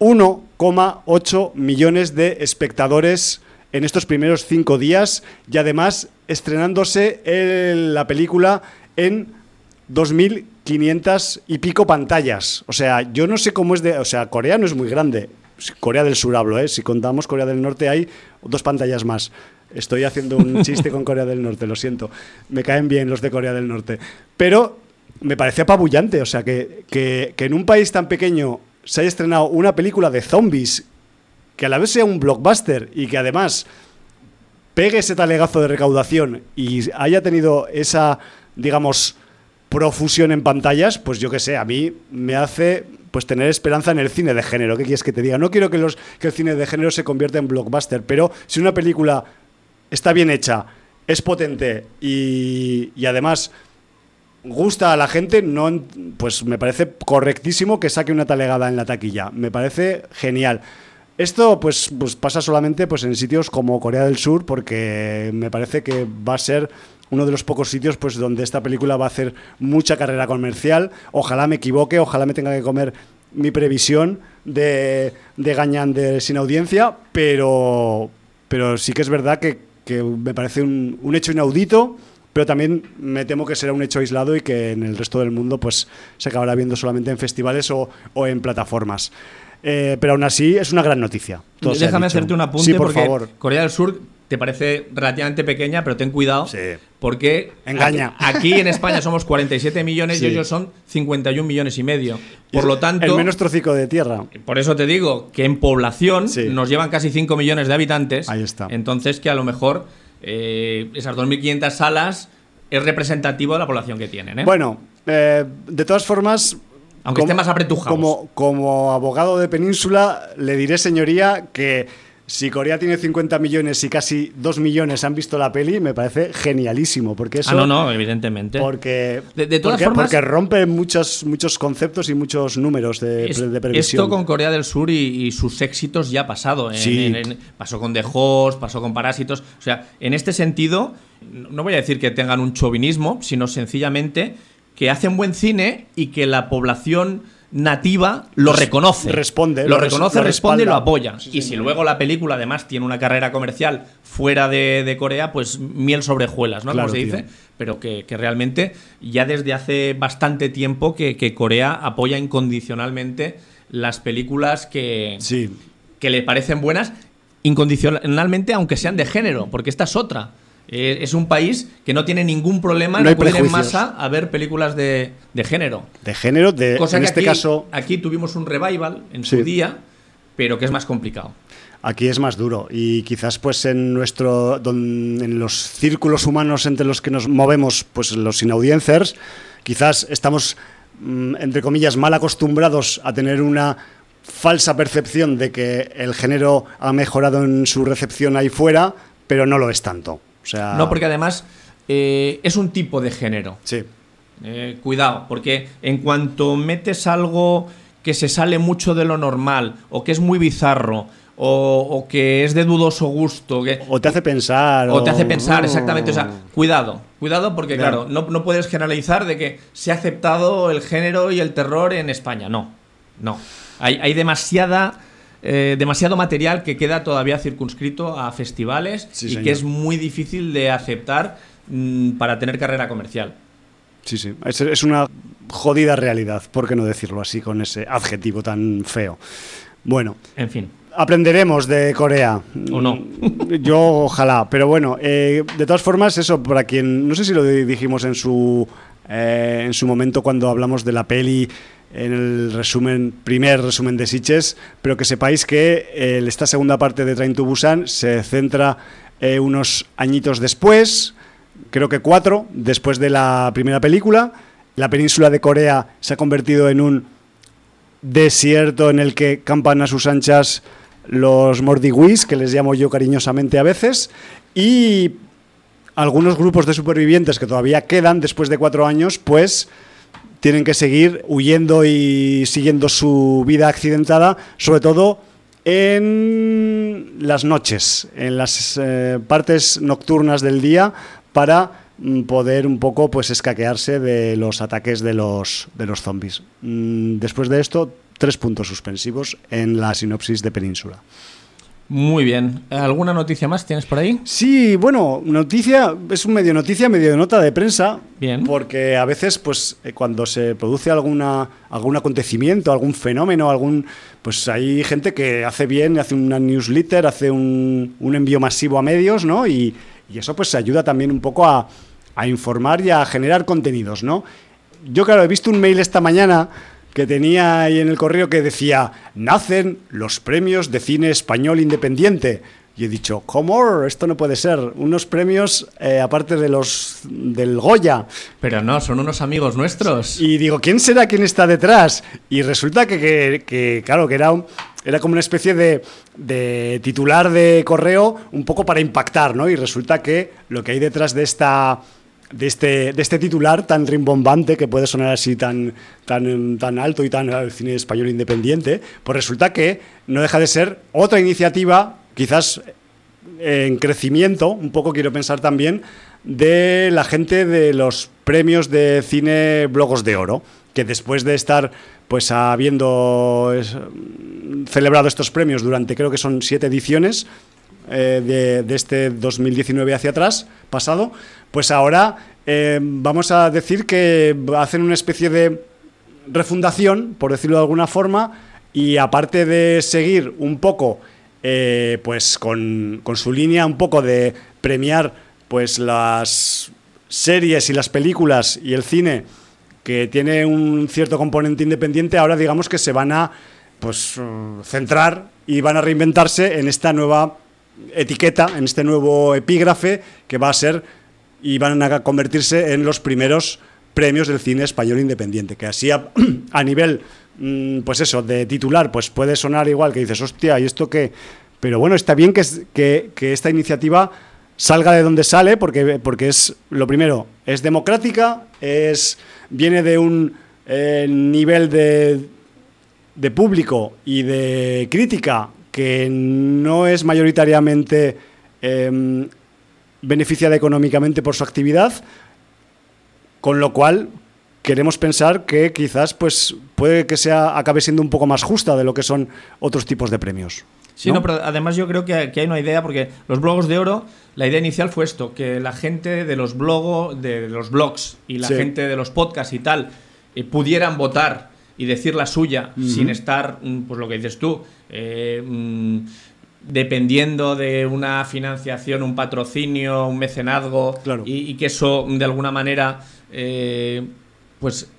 1,8 millones de espectadores en estos primeros cinco días y además estrenándose en la película en 2.500 y pico pantallas. O sea, yo no sé cómo es de... O sea, Corea no es muy grande. Corea del Sur hablo, ¿eh? Si contamos Corea del Norte hay dos pantallas más. Estoy haciendo un [LAUGHS] chiste con Corea del Norte, lo siento. Me caen bien los de Corea del Norte. Pero me parece apabullante, o sea, que, que, que en un país tan pequeño se haya estrenado una película de zombies que a la vez sea un blockbuster y que además pegue ese talegazo de recaudación y haya tenido esa, digamos, profusión en pantallas, pues yo qué sé, a mí me hace pues tener esperanza en el cine de género. ¿Qué quieres que te diga? No quiero que, los, que el cine de género se convierta en blockbuster, pero si una película está bien hecha, es potente y, y además gusta a la gente, no, pues me parece correctísimo que saque una talegada en la taquilla. Me parece genial. Esto pues, pues pasa solamente pues, en sitios como Corea del Sur, porque me parece que va a ser uno de los pocos sitios pues, donde esta película va a hacer mucha carrera comercial. Ojalá me equivoque, ojalá me tenga que comer mi previsión de, de Gañán sin audiencia, pero, pero sí que es verdad que, que me parece un, un hecho inaudito pero también me temo que será un hecho aislado y que en el resto del mundo pues se acabará viendo solamente en festivales o, o en plataformas. Eh, pero aún así es una gran noticia. Todo Déjame hacerte un apunte sí, por porque favor. Corea del Sur te parece relativamente pequeña, pero ten cuidado sí. porque engaña. Aquí, en España somos 47 millones sí. y ellos son 51 millones y medio. Por y lo tanto, el menos trocico de tierra. Por eso te digo que en población nos llevan casi 5 millones de habitantes. Ahí está. Entonces que a lo mejor eh, esas 2.500 salas es representativo de la población que tienen. ¿eh? Bueno, eh, de todas formas. Aunque como, esté más apretujado. Como, como abogado de Península, le diré, señoría, que si Corea tiene 50 millones y casi 2 millones han visto la peli, me parece genialísimo. Porque eso, ah, no, no, evidentemente. Porque, de, de todas porque, formas, porque rompe muchos, muchos conceptos y muchos números de, es, de previsión. Esto con Corea del Sur y, y sus éxitos ya ha pasado. En, Sí. en- en- pasó con The Host, pasó con Parásitos. O sea, en este sentido, no voy a decir que tengan un chauvinismo, sino sencillamente que hacen buen cine y que la población nativa lo reconoce. Responde, Lo lo reconoce, lo responde y lo apoya. Sí, y si luego la película además tiene una carrera comercial fuera de, de Corea, pues miel sobre hojuelas, ¿no? Claro, Como se tío. dice. Pero que, que realmente ya desde hace bastante tiempo que, que Corea apoya incondicionalmente las películas que, Sí. que le parecen buenas incondicionalmente, aunque sean de género, porque esta es otra. Eh, es un país que no tiene ningún problema en No acudir en prejuicios. masa a ver películas de, de género. De género, de, Cosa en que este aquí, caso, aquí tuvimos un revival en Sí. su día, pero que es más complicado. aquí es más duro. Y quizás pues en nuestro don- en los círculos humanos entre los que nos movemos, pues los sin audiencers, quizás estamos mm, entre comillas mal acostumbrados a tener una falsa percepción de que el género ha mejorado en su recepción ahí fuera, pero no lo es tanto. O sea, No, porque además eh, es un tipo de género. sí, Eh, cuidado, porque en cuanto metes algo que se sale mucho de lo normal, o que es muy bizarro, o, o que es de dudoso gusto, que, o te hace pensar o te hace pensar, exactamente. O sea, cuidado, cuidado, porque Claro. claro, no, no puedes generalizar de que se ha aceptado el género y el terror en España. No, no. Hay, hay demasiada. Eh, demasiado material que queda todavía circunscrito a festivales Sí, y señor. que es muy difícil de aceptar mm, para tener carrera comercial. Sí, sí. Es, es una jodida realidad, por qué no decirlo así, con ese adjetivo tan feo. Bueno, En fin. aprenderemos de Corea. ¿O no? Yo ojalá, pero bueno, eh, de todas formas, eso, para quien, no sé si lo dijimos en su, eh, en su momento cuando hablamos de la peli, en el resumen, primer resumen de Sitges, pero que sepáis que eh, esta segunda parte de Train to Busan se centra eh, unos añitos después, creo que cuatro, después de la primera película. La península de Corea se ha convertido en un desierto en el que campan a sus anchas los mordiguis, que les llamo yo cariñosamente a veces, y algunos grupos de supervivientes que todavía quedan después de cuatro años, pues tienen que seguir huyendo y siguiendo su vida accidentada, sobre todo en las noches, en las eh, partes nocturnas del día, para mm, poder un poco pues escaquearse de los ataques de los, de los zombies. Mm, después de esto, tres puntos suspensivos en la sinopsis de Península. Muy bien. ¿Alguna noticia más tienes por ahí? Sí, bueno, noticia, es un medio noticia, medio de nota de prensa. Bien. Porque a veces, pues, eh, cuando se produce alguna, algún acontecimiento, algún fenómeno, algún. Pues hay gente que hace bien, hace una newsletter, hace un, un envío masivo a medios, ¿no? Y, y eso pues ayuda también un poco a, a informar y a generar contenidos, ¿no? Yo, claro, he visto un mail esta mañana que tenía ahí en el correo que decía, nacen los premios de cine español independiente. Y he dicho, ¿cómo? Esto no puede ser. Unos premios eh, aparte de los del Goya. Pero no, son unos amigos nuestros. Y digo, ¿quién será quien está detrás? Y resulta que, que, que claro, que era, un, era como una especie de, de titular de correo un poco para impactar, ¿no? Y resulta que lo que hay detrás de esta de este, de este titular tan rimbombante que puede sonar así tan, tan, tan alto y tan al cine español independiente, pues resulta que no deja de ser otra iniciativa, quizás en crecimiento, un poco quiero pensar también, de la gente de los premios de cine Blogos de Oro, que después de estar pues habiendo es, celebrado estos premios durante creo que son siete ediciones, eh, de, este 2019 hacia atrás, pasado, pues ahora eh, vamos a decir que hacen una especie de refundación, por decirlo de alguna forma, y aparte de seguir un poco eh, pues con, con, su línea un poco de premiar pues las series y las películas y el cine que tiene un cierto componente independiente, ahora digamos que se van a pues centrar y van a reinventarse en esta nueva etiqueta, en este nuevo epígrafe que va a ser y van a convertirse en los primeros premios del cine español independiente, que así a, [CLEARS THROAT] nivel, mmm, pues eso, de titular, pues puede sonar igual, que dices, hostia, ¿y esto qué? Pero bueno, está bien que, esta iniciativa salga de donde sale, porque, porque es, lo primero, es democrática, es, viene de un eh, nivel de público y de crítica que no es mayoritariamente eh, beneficiada económicamente por su actividad, con lo cual queremos pensar que quizás pues puede que sea acabe siendo un poco más justa de lo que son otros tipos de premios. Sí, ¿no? no pero además yo creo que, que, hay una idea, porque los blogos de oro, la idea inicial fue esto, que la gente de los, blogo, de los blogs y la sí. gente de los podcasts y tal eh, pudieran votar y decir la suya uh -huh. sin estar, pues lo que dices tú, eh, mm, dependiendo de una financiación, un patrocinio, un mecenazgo, claro. y, y, que eso de alguna manera eh, pues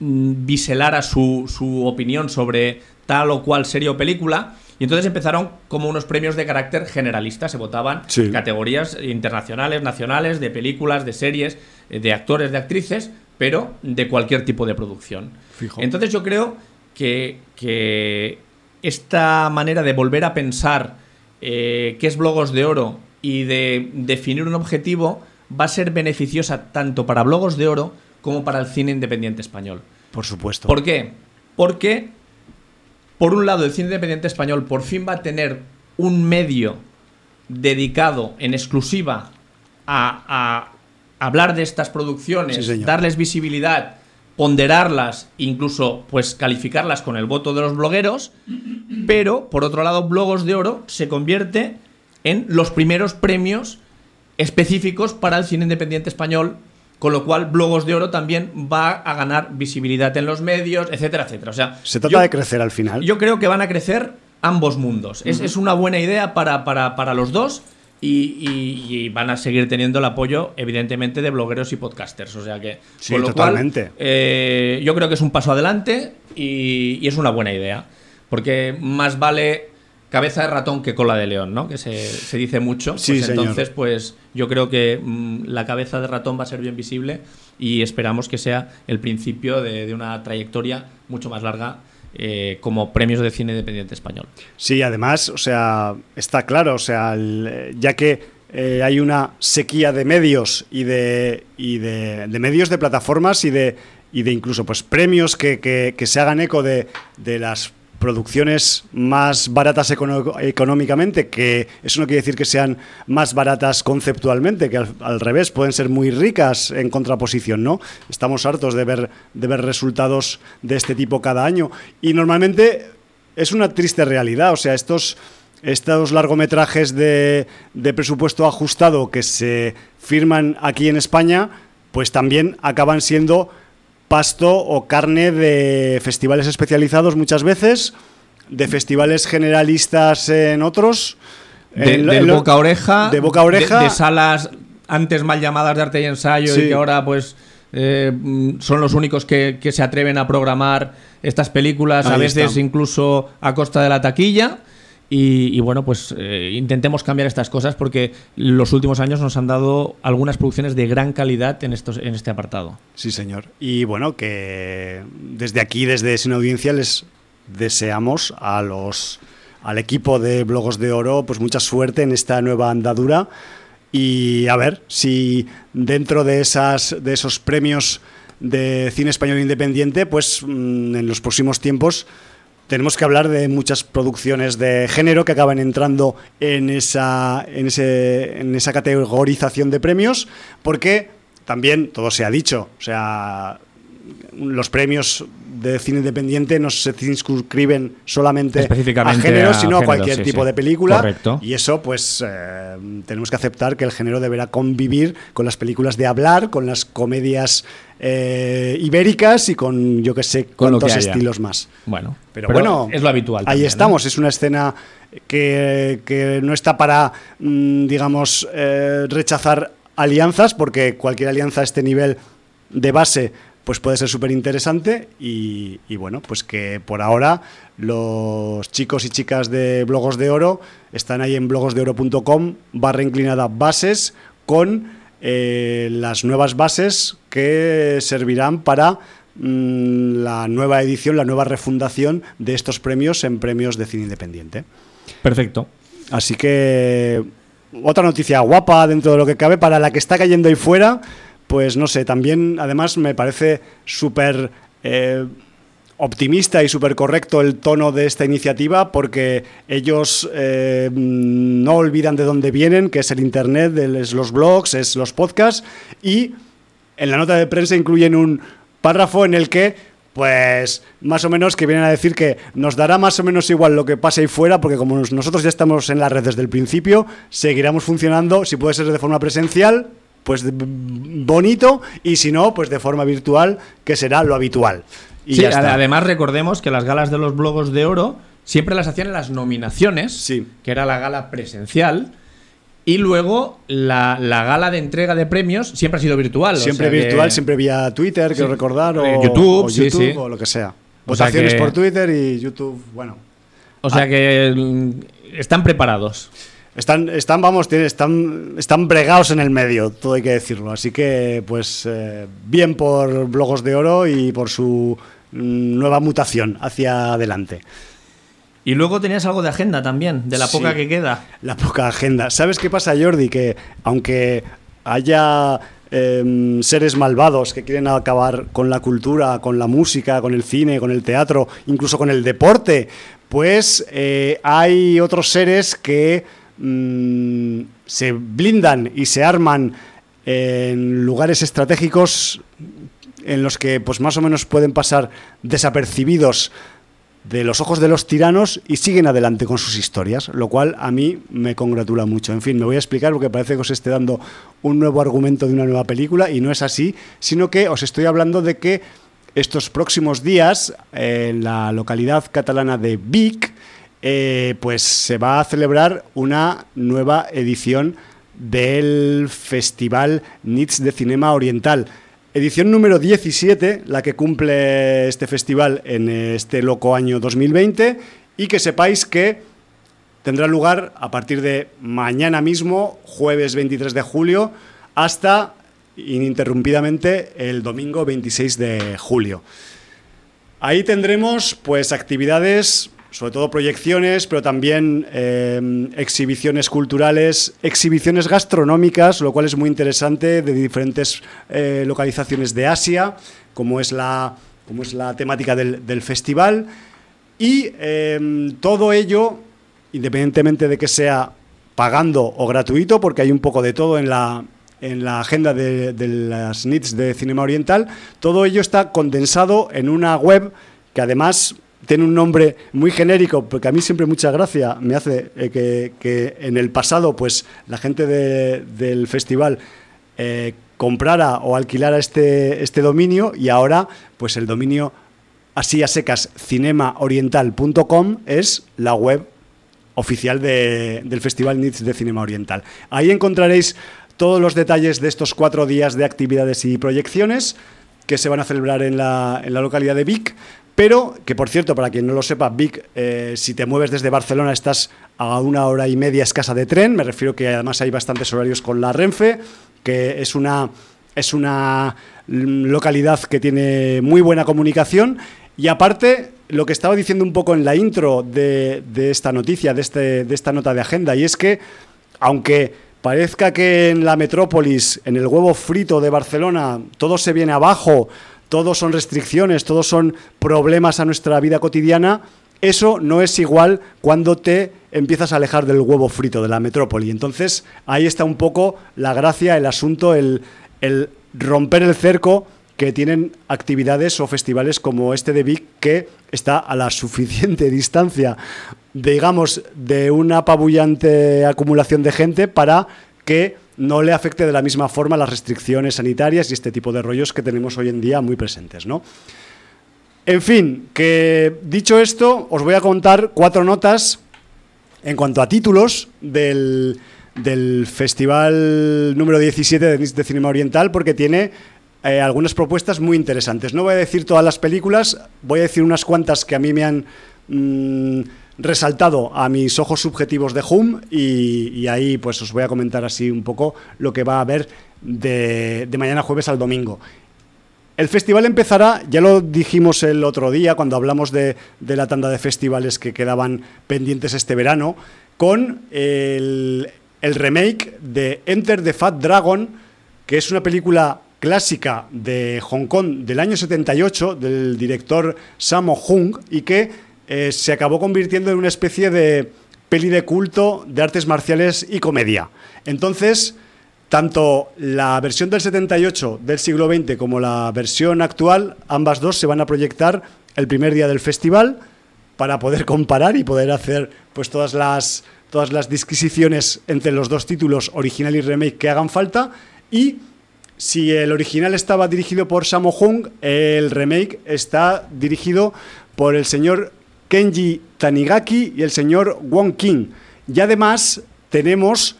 mm, biselara su, su, opinión sobre tal o cual serie o película. Y entonces empezaron como unos premios de carácter generalista, se votaban sí. categorías internacionales, nacionales, de películas, de series, eh, de actores, de actrices, pero de cualquier tipo de producción. Fijo. Entonces yo creo que, que esta manera de volver a pensar eh, qué es Blogos de Oro y de definir un objetivo va a ser beneficiosa tanto para Blogos de Oro como para el cine independiente español. Por supuesto. ¿Por qué? Porque, por un lado, el cine independiente español por fin va a tener un medio dedicado en exclusiva a, a hablar de estas producciones, sí, darles visibilidad ponderarlas, incluso pues calificarlas con el voto de los blogueros, pero por otro lado, Blogos de Oro se convierte en los primeros premios específicos para el cine independiente español, con lo cual Blogos de Oro también va a ganar visibilidad en los medios, etcétera, etcétera. O sea, se trata yo, de crecer al final. Yo creo que van a crecer ambos mundos. Uh -huh. es, es, una buena idea para, para, para los dos. Y, y, y, van a seguir teniendo el apoyo, evidentemente, de blogueros y podcasters. O sea que, sí, con lo totalmente. Cual, eh, yo creo que es un paso adelante y, y, es una buena idea. Porque más vale cabeza de ratón que cola de león, ¿no? Que se, se dice mucho. Sí, pues señor. entonces, pues yo creo que mmm, la cabeza de ratón va a ser bien visible y esperamos que sea el principio de, de una trayectoria mucho más larga eh, como premios de cine independiente español. Sí, además, o sea, está claro, o sea, ya que eh, hay una sequía de medios y de, y de, medios de plataformas y de, y de incluso pues premios que, que, que se hagan eco de, de las producciones más baratas económicamente, que eso no quiere decir que sean más baratas conceptualmente, que al, revés pueden ser muy ricas en contraposición, ¿no? Estamos hartos de ver, de ver resultados de este tipo cada año y normalmente es una triste realidad, o sea, estos estos largometrajes de, de, presupuesto ajustado que se firman aquí en España, pues también acaban siendo pasto o carne de festivales especializados muchas veces, de festivales generalistas en otros. De, boca oreja. De boca oreja. De, salas antes mal llamadas de arte y ensayo y que ahora pues eh, son los únicos que, se atreven a programar estas películas, a veces incluso a costa de la taquilla. Y, bueno, pues eh, intentemos cambiar estas cosas porque los últimos años nos han dado algunas producciones de gran calidad en, estos, en este apartado. Sí, señor. Y bueno, que desde aquí, desde Sin Audiencia, les deseamos a los al equipo de Blogos de Oro pues mucha suerte en esta nueva andadura y a ver si dentro de esas de esos premios de cine español independiente pues mm, en los próximos tiempos tenemos que hablar de muchas producciones de género que acaban entrando en esa, en, ese, en esa categorización de premios, porque también todo se ha dicho, o sea, los premios de cine independiente no se circunscriben solamente a género, sino a, cualquier tipo de película. Y eso, pues, eh, tenemos que aceptar que el género deberá convivir con las películas de hablar, con las comedias eh, ibéricas y con, yo que sé, con cuántos estilos más. Bueno, pero, bueno, es lo habitual. ahí estamos, es una escena que, no está para, mm, digamos, eh, rechazar alianzas, porque cualquier alianza a este nivel de base pues puede ser súper interesante y, bueno, pues que por ahora los chicos y chicas de Blogos de Oro están ahí en blogosdeoro.com barra inclinada bases con eh, las nuevas bases que servirán para mm, la nueva edición, la nueva refundación de estos premios en premios de cine independiente. Perfecto. Así que otra noticia guapa dentro de lo que cabe para la que está cayendo ahí fuera pues no sé, también además me parece súper eh, optimista y súper correcto el tono de esta iniciativa porque ellos eh, no olvidan de dónde vienen, que es el Internet, es los blogs, es los podcasts y en la nota de prensa incluyen un párrafo en el que pues más o menos que vienen a decir que nos dará más o menos igual lo que pase ahí fuera, porque como nosotros ya estamos en la red desde el principio, seguiremos funcionando, si puede ser de forma presencial, pues bonito y si no, pues de forma virtual, que será lo habitual. Y sí, además recordemos que las galas de los blogos de oro siempre las hacían en las nominaciones, sí. que era la gala presencial. Y luego la, gala de entrega de premios siempre ha sido virtual. Siempre virtual, siempre vía Twitter, quiero recordar, o YouTube, o, o lo que sea. Votaciones por Twitter y YouTube, bueno. O sea ah. que mm, están preparados. Están, están vamos, están, están bregados en el medio, todo hay que decirlo. Así que, pues, eh, bien por Blogos de Oro y por su mm, nueva mutación hacia adelante. Y luego tenías algo de agenda también, de la poca que queda. La poca agenda. ¿Sabes qué pasa, Jordi? Que aunque haya em, seres malvados que quieren acabar con la cultura, con la música, con el cine, con el teatro, incluso con el deporte, pues eh, hay otros seres que Mm, se blindan y se arman en lugares estratégicos en los que pues más o menos pueden pasar desapercibidos de los ojos de los tiranos y siguen adelante con sus historias, lo cual a mí me congratula mucho. En fin, me voy a explicar porque parece que os esté dando un nuevo argumento de una nueva película y no es así, sino que os estoy hablando de que estos próximos días en la localidad catalana de Vic eh, pues se va a celebrar una nueva edición del Festival NITS de Cinema Oriental. Edición número 17, la que cumple este festival en este loco año 2020 y que sepáis que tendrá lugar a partir de mañana mismo, jueves 23 de julio, hasta ininterrumpidamente el domingo 26 de julio. Ahí tendremos pues actividades sobre todo proyecciones, pero también eh, exhibiciones culturales, exhibiciones gastronómicas, lo cual es muy interesante, de diferentes eh, localizaciones de Asia, como es la, como es la temática del, festival. Y em, todo ello, independientemente de que sea pagando o gratuito, porque hay un poco de todo en la, en la agenda de, de las NITs de Cinema Oriental, todo ello está condensado en una web que además tiene un nombre muy genérico, porque a mí siempre mucha gracia me hace eh, que, en el pasado pues la gente del festival eh, comprara o alquilara este, este dominio y ahora pues el dominio así a secas cinemaoriental.com es la web oficial del Festival NITS de Cinema Oriental. Ahí encontraréis todos los detalles de estos cuatro días de actividades y proyecciones que se van a celebrar en la, en la localidad de Vic. Pero, que por cierto, para quien no lo sepa, Vic, eh, si te mueves desde Barcelona estás a una hora y media escasa de tren. Me refiero que además hay bastantes horarios con la Renfe, que es una, es una localidad que tiene muy buena comunicación. Y aparte, lo que estaba diciendo un poco en la intro de, esta noticia, de, este, de esta nota de agenda, y es que, aunque parezca que en la metrópolis, en el huevo frito de Barcelona, todo se viene abajo, todos son restricciones, todos son problemas a nuestra vida cotidiana, eso no es igual cuando te empiezas a alejar del huevo frito de la metrópoli. Entonces, ahí está un poco la gracia, el asunto, el, romper el cerco que tienen actividades o festivales como este de Vic, que está a la [LAUGHS] suficiente distancia, digamos, de una apabullante acumulación de gente para que no le afecte de la misma forma las restricciones sanitarias y este tipo de rollos que tenemos hoy en día muy presentes, ¿no? En fin, que dicho esto, os voy a contar cuatro notas en cuanto a títulos del, Festival número 17 de, Cinema Oriental, porque tiene eh, algunas propuestas muy interesantes. No voy a decir todas las películas, voy a decir unas cuantas que a mí me han... Mm, resaltado a mis ojos subjetivos de Hum y, ahí pues os voy a comentar así un poco lo que va a haber de, mañana jueves al domingo. El festival empezará, ya lo dijimos el otro día cuando hablamos de, la tanda de festivales que quedaban pendientes este verano, con el, el remake de Enter the Fat Dragon, que es una película clásica de Hong Kong del año 78 del director Sammo Hung y que eh, se acabó convirtiendo en una especie de peli de culto de artes marciales y comedia. Entonces, tanto la versión del 78 del siglo XX como la versión actual, ambas dos se van a proyectar el primer día del festival para poder comparar y poder hacer pues todas las todas las disquisiciones entre los dos títulos original y remake que hagan falta y si el original estaba dirigido por Sammo Hung, el remake está dirigido por el señor Kenji Tanigaki y el señor Wong King. Y además tenemos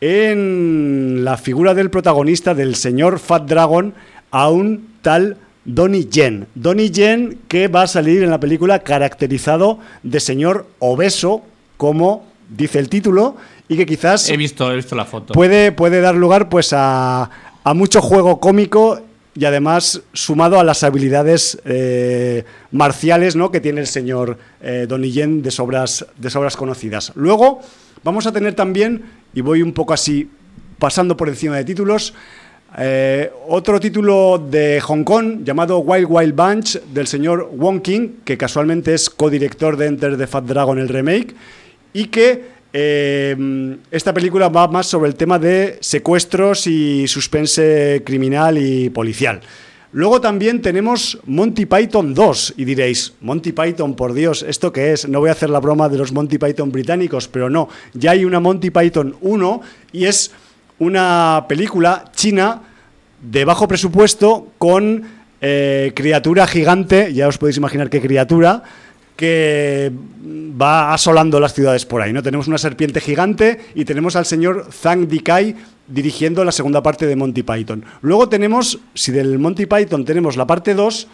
en la figura del protagonista del señor Fat Dragon a un tal Donnie Yen. Donnie Yen que va a salir en la película caracterizado de señor obeso, como dice el título, y que quizás... He visto, he visto la foto. Puede, puede dar lugar pues a, a mucho juego cómico y además sumado a las habilidades eh, marciales ¿no? que tiene el señor eh, Donillén de sobras, de sobras conocidas. Luego vamos a tener también, y voy un poco así pasando por encima de títulos, eh, otro título de Hong Kong llamado Wild Wild Bunch del señor Wong King, que casualmente es codirector de Enter the Fat Dragon, el remake, y que eh, esta película va más sobre el tema de secuestros y suspense criminal y policial. Luego también tenemos Monty Python 2 y diréis, Monty Python, por Dios, ¿esto qué es? No voy a hacer la broma de los Monty Python británicos, pero no, ya hay una Monty Python 1 y es una película china de bajo presupuesto con eh, criatura gigante, ya os podéis imaginar qué criatura, que va asolando las ciudades por ahí. ¿no? Tenemos una serpiente gigante y tenemos al señor Zhang Dikai dirigiendo la segunda parte de Monty Python. Luego tenemos, si del Monty Python tenemos la parte 2,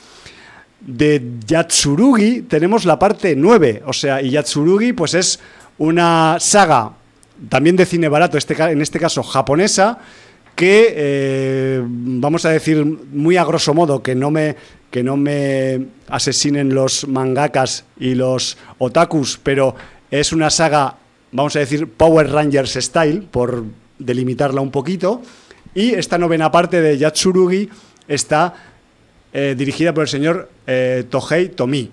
de Yatsurugi tenemos la parte 9. O sea, y Yatsurugi pues es una saga también de cine barato, este, en este caso japonesa, que eh, vamos a decir muy a grosso modo que no me que no me asesinen los mangakas y los otakus, pero es una saga, vamos a decir, Power Rangers style, por delimitarla un poquito. Y esta novena parte de Yatsurugi está eh, dirigida por el señor eh, Tohei Tomi.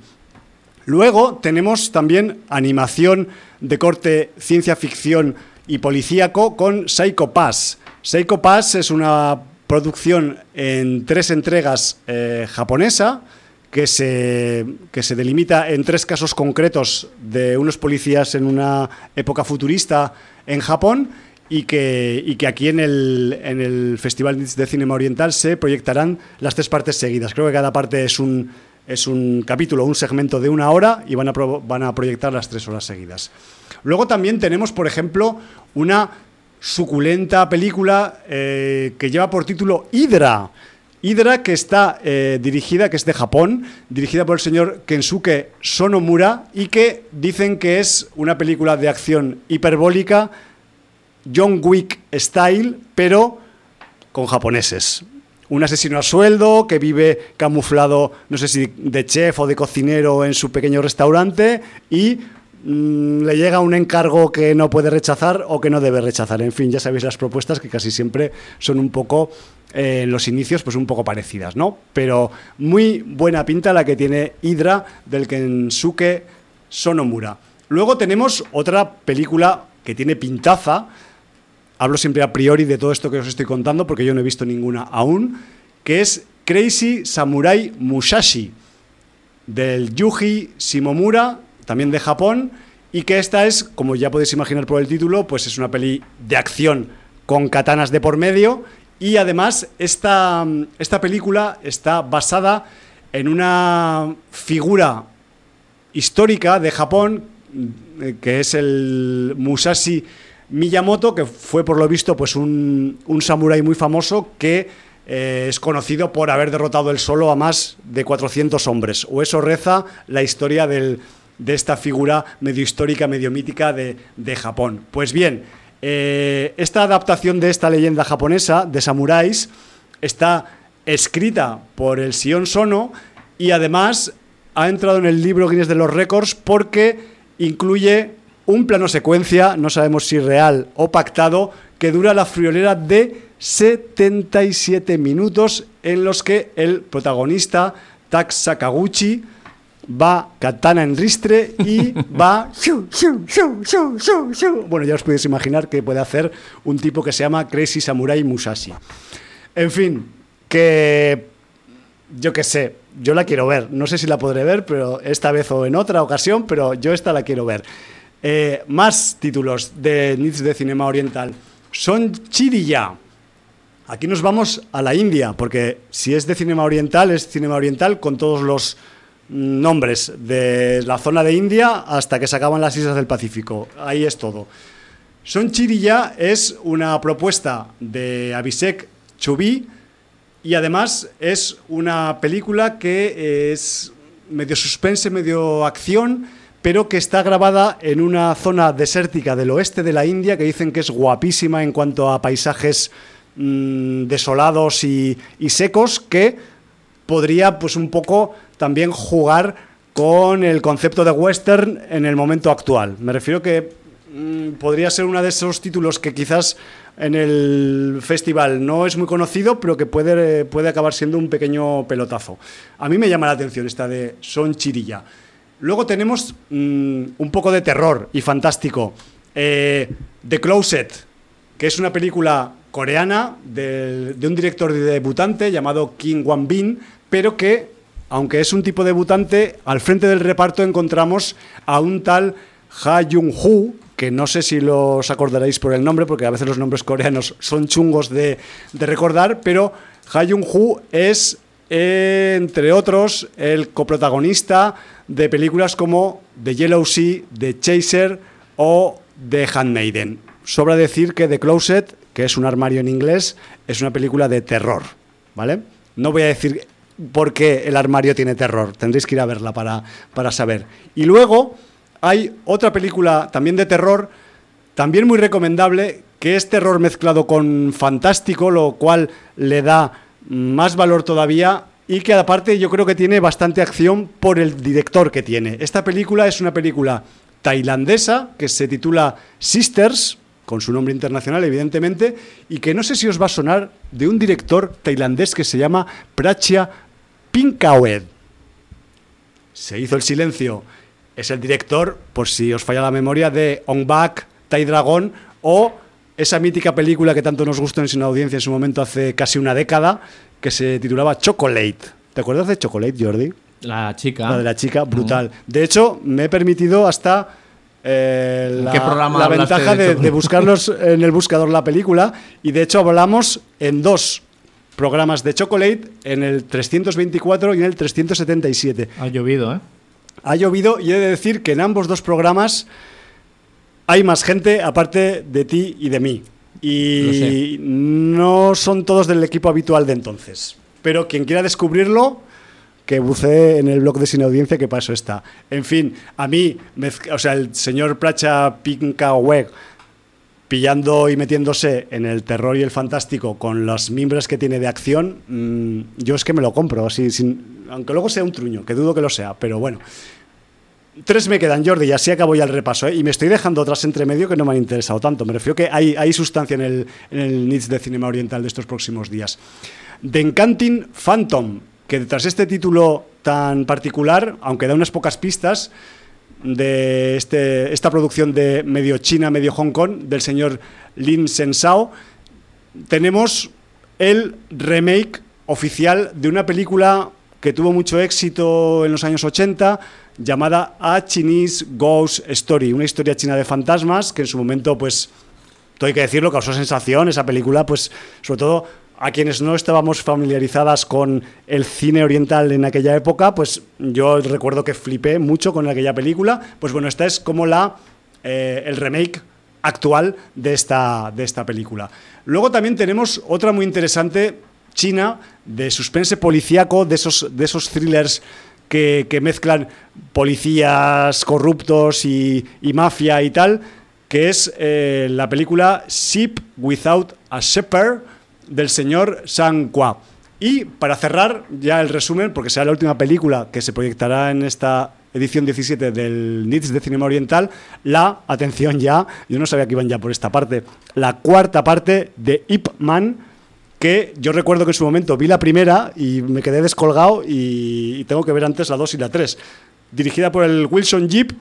Luego tenemos también animación de corte ciencia ficción y policíaco con Psycho Pass. Psycho Pass es una producción en tres entregas eh, japonesa que se, que se delimita en tres casos concretos de unos policías en una época futurista en Japón y que, y que aquí en el, en el Festival de Cinema Oriental se proyectarán las tres partes seguidas. Creo que cada parte es un, es un capítulo, un segmento de una hora y van a, van a proyectar las tres horas seguidas. Luego también tenemos, por ejemplo, una suculenta película eh, que lleva por título Hydra. Hydra, que está eh, dirigida, que es de Japón, dirigida por el señor Kensuke Sonomura y que dicen que es una película de acción hiperbólica, John Wick style, pero con japoneses un asesino a sueldo que vive camuflado, no sé si de chef o de cocinero en su pequeño restaurante y le llega un encargo que no puede rechazar o que no debe rechazar. En fin, ya sabéis las propuestas que casi siempre son un poco, eh, en los inicios, pues un poco parecidas, ¿no? Pero muy buena pinta la que tiene Hydra del Kensuke Sonomura. Luego tenemos otra película que tiene pintaza, hablo siempre a priori de todo esto que os estoy contando porque yo no he visto ninguna aún, que es Crazy Samurai Musashi, del Yuji Shimomura, también de Japón, y que esta es, como ya podéis imaginar por el título, pues es una peli de acción con katanas de por medio, y además esta, esta película está basada en una figura histórica de Japón, eh, que es el Musashi Miyamoto, que fue por lo visto pues un, un samurái muy famoso que eh, es conocido por haber derrotado él solo a más de 400 hombres. O eso reza la historia de esta figura medio histórica, medio mítica de, Japón. Pues bien, eh, esta adaptación de esta leyenda japonesa de samuráis está escrita por el Sion Sono y además ha entrado en el libro Guinness de los Récords porque incluye un plano secuencia, no sabemos si real o pactado, que dura la friolera de 77 minutos en los que el protagonista, Tak Sakaguchi, va katana en ristre y [LAUGHS] va... bueno, ya os podéis imaginar que puede hacer un tipo que se llama Crazy Samurai Musashi. En fin, que yo qué sé, yo la quiero ver. No sé si la podré ver, pero esta vez o en otra ocasión, pero yo esta la quiero ver. Eh, más títulos de NITS de Cinema Oriental. Son Chirilla. Aquí nos vamos a la India, porque si es de Cinema Oriental, es Cinema Oriental con todos los nombres de la zona de India hasta que se acaban las islas del Pacífico. Ahí es todo. Son Chirilla es una propuesta de Abhishek Chubi y además es una película que es medio suspense, medio acción pero que está grabada en una zona desértica del oeste de la India que dicen que es guapísima en cuanto a paisajes mm, desolados y, secos, que podría pues un poco también jugar con el concepto de western en el momento actual. Me refiero que mm, podría ser uno de esos títulos que quizás en el festival no es muy conocido, pero que puede, puede acabar siendo un pequeño pelotazo. A mí me llama la atención esta de Son Chirilla. Luego tenemos mm, un poco de terror y fantástico. Eh, The Closet, que es una película coreana de, un director debutante llamado Kim Wan Bin, pero que, aunque es un tipo debutante, al frente del reparto encontramos a un tal Ha Jung-hoo, que no sé si los acordaréis por el nombre, porque a veces los nombres coreanos son chungos de, de recordar, pero Ha Jung-hoo es entre otros, el coprotagonista de películas como The Yellow Sea, The Chaser o The Handmaiden. Sobra decir que The Closet, que es un armario en inglés, es una película de terror, ¿vale? No voy a decir por qué el armario tiene terror, tendréis que ir a verla para, para saber. Y luego hay otra película también de terror, también muy recomendable, que es terror mezclado con fantástico, lo cual le da más valor todavía y que aparte yo creo que tiene bastante acción por el director que tiene. Esta película es una película tailandesa que se titula Sisters, con su nombre internacional evidentemente, y que no sé si os va a sonar de un director tailandés que se llama Prachya Pinkawed. se hizo el silencio, es el director, por si os falla la memoria, de On Back, Tai Dragon o esa mítica película que tanto nos gustó en Sin Audiencia en su momento hace casi una década, que se titulaba Chocolate. ¿Te acuerdas de Chocolate, Jordi? La chica. La de la chica, brutal. De hecho, me he permitido hasta eh, la, qué programa la hablaste ventaja de de, de buscarlos en el buscador la película y de hecho hablamos en dos programas de Chocolate, en el 324 y en el 377. Ha llovido, ¿eh? Ha llovido y he de decir que en ambos dos programas hay más gente aparte de ti y de mí. Y no son todos del equipo habitual de entonces. Pero quien quiera descubrirlo, que bucee en el blog de Sin Audiencia, que para eso está. En fin, a mí, o sea, el señor Pracha Pinkaweg pillando y metiéndose en el terror y el fantástico con las mimbres que tiene de acción, mm, yo es que me lo compro, aunque luego sea un truño, que dudo que lo sea, pero bueno. Tres me quedan, Jordi, y así acabo ya el repaso. ¿eh? Y me estoy dejando otras entre medio que no me han interesado tanto. Me refiero que hay, hay sustancia en el, en el niche de cinema oriental de estos próximos días. The Encanting Phantom, que tras este título tan particular, aunque da unas pocas pistas, de este, esta producción de medio China, medio Hong Kong, del señor Lin Sensao, tenemos el remake oficial de una película que tuvo mucho éxito en los años 80 llamada A Chinese Ghost Story, una historia china de fantasmas que en su momento, pues, todo hay que decirlo, causó sensación. Esa película, pues, sobre todo a quienes no estábamos familiarizadas con el cine oriental en aquella época, pues yo recuerdo que flipé mucho con aquella película. Pues bueno, esta es como la eh, el remake actual de esta, de esta película. Luego también tenemos otra muy interesante, China, de suspense policíaco, de esos, de esos thrillers que, mezclan policías corruptos y, mafia y tal, que es eh, la película Ship Without a Shepherd del señor Sang Kwa. Y para cerrar ya el resumen, porque será la última película que se proyectará en esta edición 17 del NITS de Cinema Oriental, la, atención ya, yo no sabía que iban ya por esta parte, la cuarta parte de Ip Man, que yo recuerdo que en su momento vi la primera y me quedé descolgado y, tengo que ver antes la 2 y la 3. Dirigida por el Wilson Jeep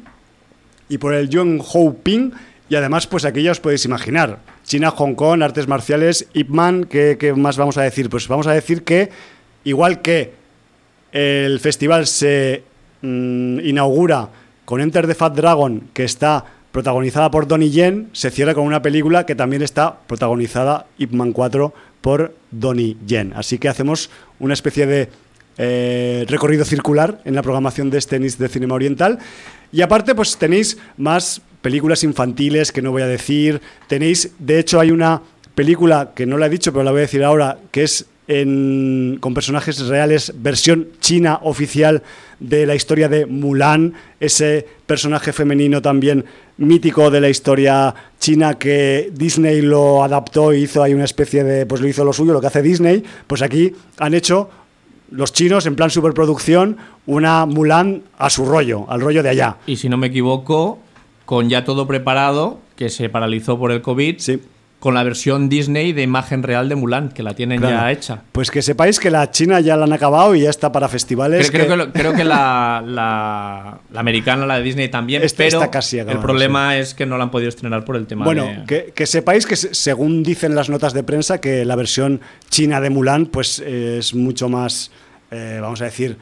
y por el Jung Ho Ping. Y además, pues aquí ya os podéis imaginar. China, Hong Kong, artes marciales, Ip Man, ¿qué, qué más vamos a decir? Pues vamos a decir que, igual que el festival se mm, inaugura con Enter the Fat Dragon, que está protagonizada por Donnie Yen, se cierra con una película que también está protagonizada, Ip Man 4, por Donnie Yen. Así que hacemos una especie de eh, recorrido circular en la programación de este NIS de Cinema Oriental. Y aparte, pues tenéis más películas infantiles que no voy a decir. Tenéis, de hecho, hay una película que no la he dicho, pero la voy a decir ahora, que es en- con personajes reales, versión china oficial de la historia de Mulan, ese personaje femenino también mítico de la historia china que Disney lo adaptó y hizo ahí una especie de, pues lo hizo lo suyo, lo que hace Disney, pues aquí han hecho los chinos en plan superproducción una Mulan a su rollo, al rollo de allá. Y si no me equivoco, con ya todo preparado, que se paralizó por el COVID, Sí. con la versión Disney de imagen real de Mulan, que la tienen Claro. ya hecha. Pues que sepáis que la China ya la han acabado y ya está para festivales. Creo, creo que- creo que la, la- la americana, la de Disney también, pero esta casi acabada, el problema es que no la han podido estrenar por el tema Bueno, de... que, que sepáis que se- según dicen las notas de prensa, que la versión china de Mulan pues eh, es mucho más, eh, vamos a decir,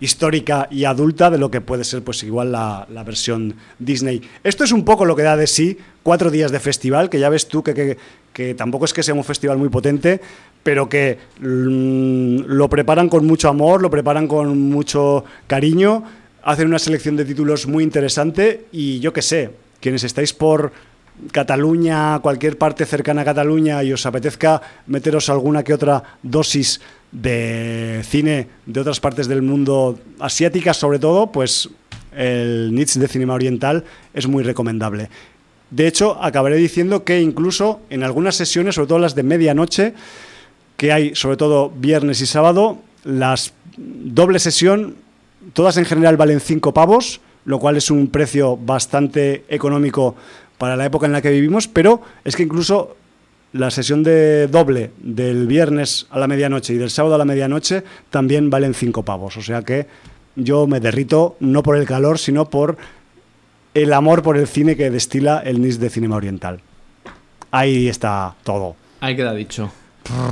histórica y adulta de lo que puede ser pues igual la, la versión Disney. Esto es un poco lo que da de sí cuatro días de festival, que ya ves tú que, que- que tampoco es que sea un festival muy potente, pero que mm, lo preparan con mucho amor, lo preparan con mucho cariño, hacen una selección de títulos muy interesante y yo qué sé, quienes estáis por Cataluña, cualquier parte cercana a Cataluña y os apetezca meteros alguna que otra dosis de cine de otras partes del mundo, asiáticas sobre todo, pues el NITS de Cinema Oriental es muy recomendable. De hecho, acabaré diciendo que incluso en algunas sesiones, sobre todo las de medianoche, que hay sobre todo viernes y sábado, las doble sesión, todas en general valen 5 pavos, lo cual es un precio bastante económico para la época en la que vivimos, pero es que incluso la sesión de doble del viernes a la medianoche y del sábado a la medianoche también valen 5 pavos, o sea que yo me derrito no por el calor, sino por el amor por el cine que destila el NIS de Cinema Oriental. Ahí está todo. Ahí queda dicho.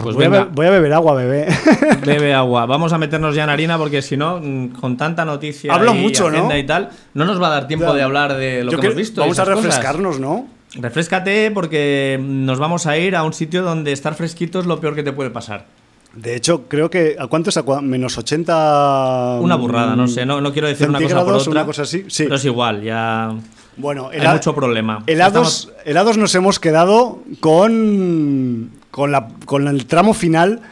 Pues voy, a voy, a beber agua, bebé. [LAUGHS] Bebe agua. Vamos a meternos ya en harina porque si no, mm, con tanta noticia Hablo mucho, ¿no? y tal, no nos va a dar tiempo de hablar de lo que hemos visto. Vamos a refrescarnos, ¿no? Refrescate porque nos vamos a ir a un sitio donde estar fresquito es lo peor que te puede pasar. De hecho, creo que. ¿A cuánto es? ¿A menos 80. Una burrada, no sé. No, no quiero decir una cosa por otra. Una cosa así. Sí. Pero es igual, ya. Bueno, hay mucho problema. Helados, helados nos hemos quedado con, con, la, con el tramo final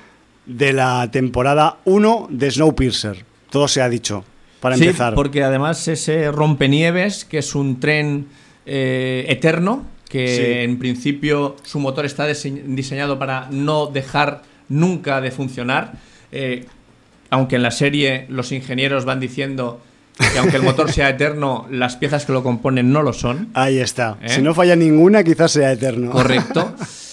de la temporada 1 de Snowpiercer. Todo se ha dicho, para sí, empezar. porque además ese rompenieves, que es un tren eh, eterno, que en principio su motor está diseñado para no dejar nunca de funcionar. Eh, aunque en la serie los ingenieros van diciendo que aunque el motor sea eterno, las piezas que lo componen no lo son. Ahí está. ¿Eh? Si no falla ninguna, quizás sea eterno. Correcto. [LAUGHS]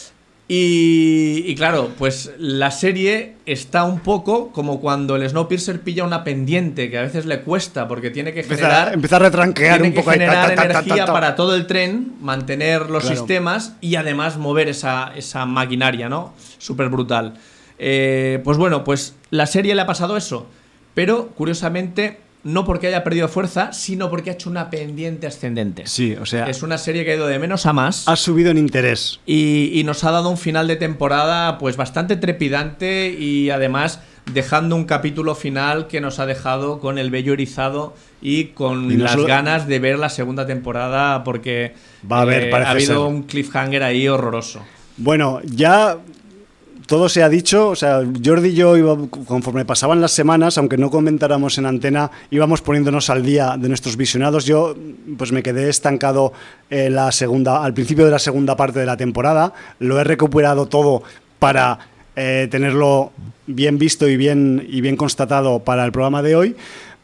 Y, claro, pues la serie está un poco como cuando el Snowpiercer pilla una pendiente que a veces le cuesta porque tiene que generar. Empieza a retranquear un poco generar energía para todo el tren, mantener los sistemas y además mover esa, esa maquinaria, ¿no? Súper brutal. Eh, pues bueno, pues la serie le ha pasado eso. Pero curiosamente no porque haya perdido fuerza, sino porque ha hecho una pendiente ascendente. Sí, o sea. Es una serie que ha ido de menos a más. Ha subido en interés. Y, nos ha dado un final de temporada, pues bastante trepidante y además dejando un capítulo final que nos ha dejado con el vello erizado y con las ganas de ver la segunda temporada porque Va a, haber, eh, ha habido un cliffhanger ahí horroroso. Bueno, ya todo se ha dicho, o sea, Jordi y yo, conforme pasaban las semanas, aunque no comentáramos en antena, íbamos poniéndonos al día de nuestros visionados. Yo, pues me quedé estancado la segunda, al principio de la segunda parte de la temporada. Lo he recuperado todo para eh, tenerlo bien visto y bien, y bien constatado para el programa de hoy,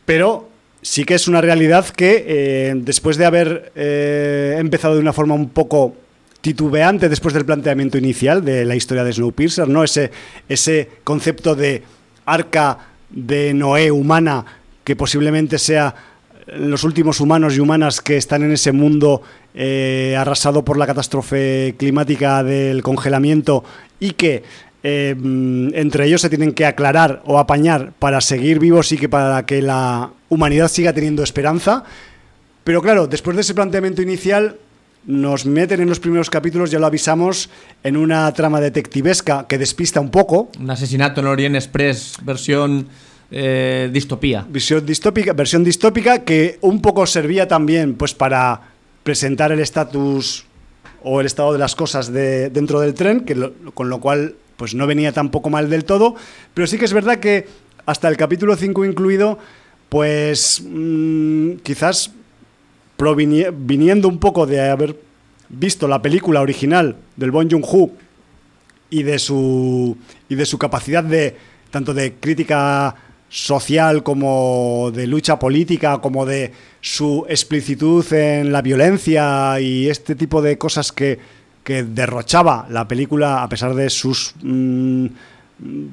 pero sí que es una realidad que eh, después de haber eh, empezado de una forma un poco titubeante después del planteamiento inicial de la historia de Snowpiercer, ¿no? Ese, ese concepto de arca de Noé humana que posiblemente sea los últimos humanos y humanas que están en ese mundo eh, arrasado por la catástrofe climática del congelamiento y que eh, entre ellos se tienen que aclarar o apañar para seguir vivos y que para que la humanidad siga teniendo esperanza. Pero claro, después de ese planteamiento inicial, nos meten en los primeros capítulos, ya lo avisamos, en una trama detectivesca que despista un poco. Un asesinato en Orient Express, versión eh, distopía. Visión distópica, versión distópica que un poco servía también pues para presentar el estatus o el estado de las cosas de, dentro del tren, que con lo cual pues no venía tampoco mal del todo, pero sí que es verdad que hasta el capítulo 5 incluido, pues mm, quizás viniendo un poco de haber visto la película original del Bon Joon-ho y de su y de su capacidad de tanto de crítica social como de lucha política como de su explicitud en la violencia y este tipo de cosas que, que derrochaba la película a pesar de sus mm,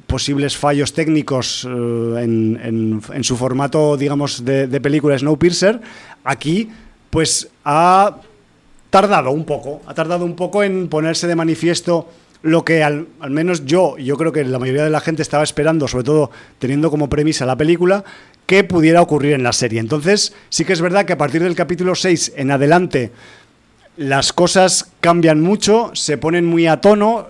posibles fallos técnicos eh, en, en, su formato digamos de, de película Snowpiercer aquí pues ha tardado un poco, ha tardado un poco en ponerse de manifiesto lo que al, menos yo, yo creo que la mayoría de la gente estaba esperando, sobre todo teniendo como premisa la película, que pudiera ocurrir en la serie. Entonces, sí que es verdad que a partir del capítulo 6 en adelante las cosas cambian mucho, se ponen muy a tono,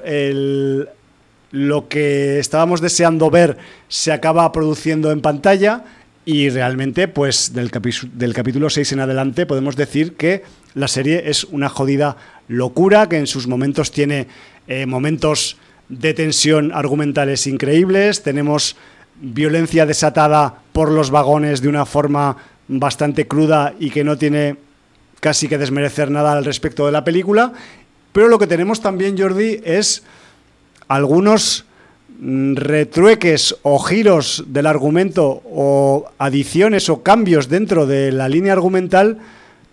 lo que estábamos deseando ver se acaba produciendo en pantalla y realmente, pues del, capítulo 6 en adelante podemos decir que la serie es una jodida locura, que en sus momentos tiene eh, momentos de tensión argumentales increíbles, tenemos violencia desatada por los vagones de una forma bastante cruda y que no tiene casi que desmerecer nada al respecto de la película, pero lo que tenemos también, Jordi, es algunos retrueques o giros del argumento o adiciones o cambios dentro de la línea argumental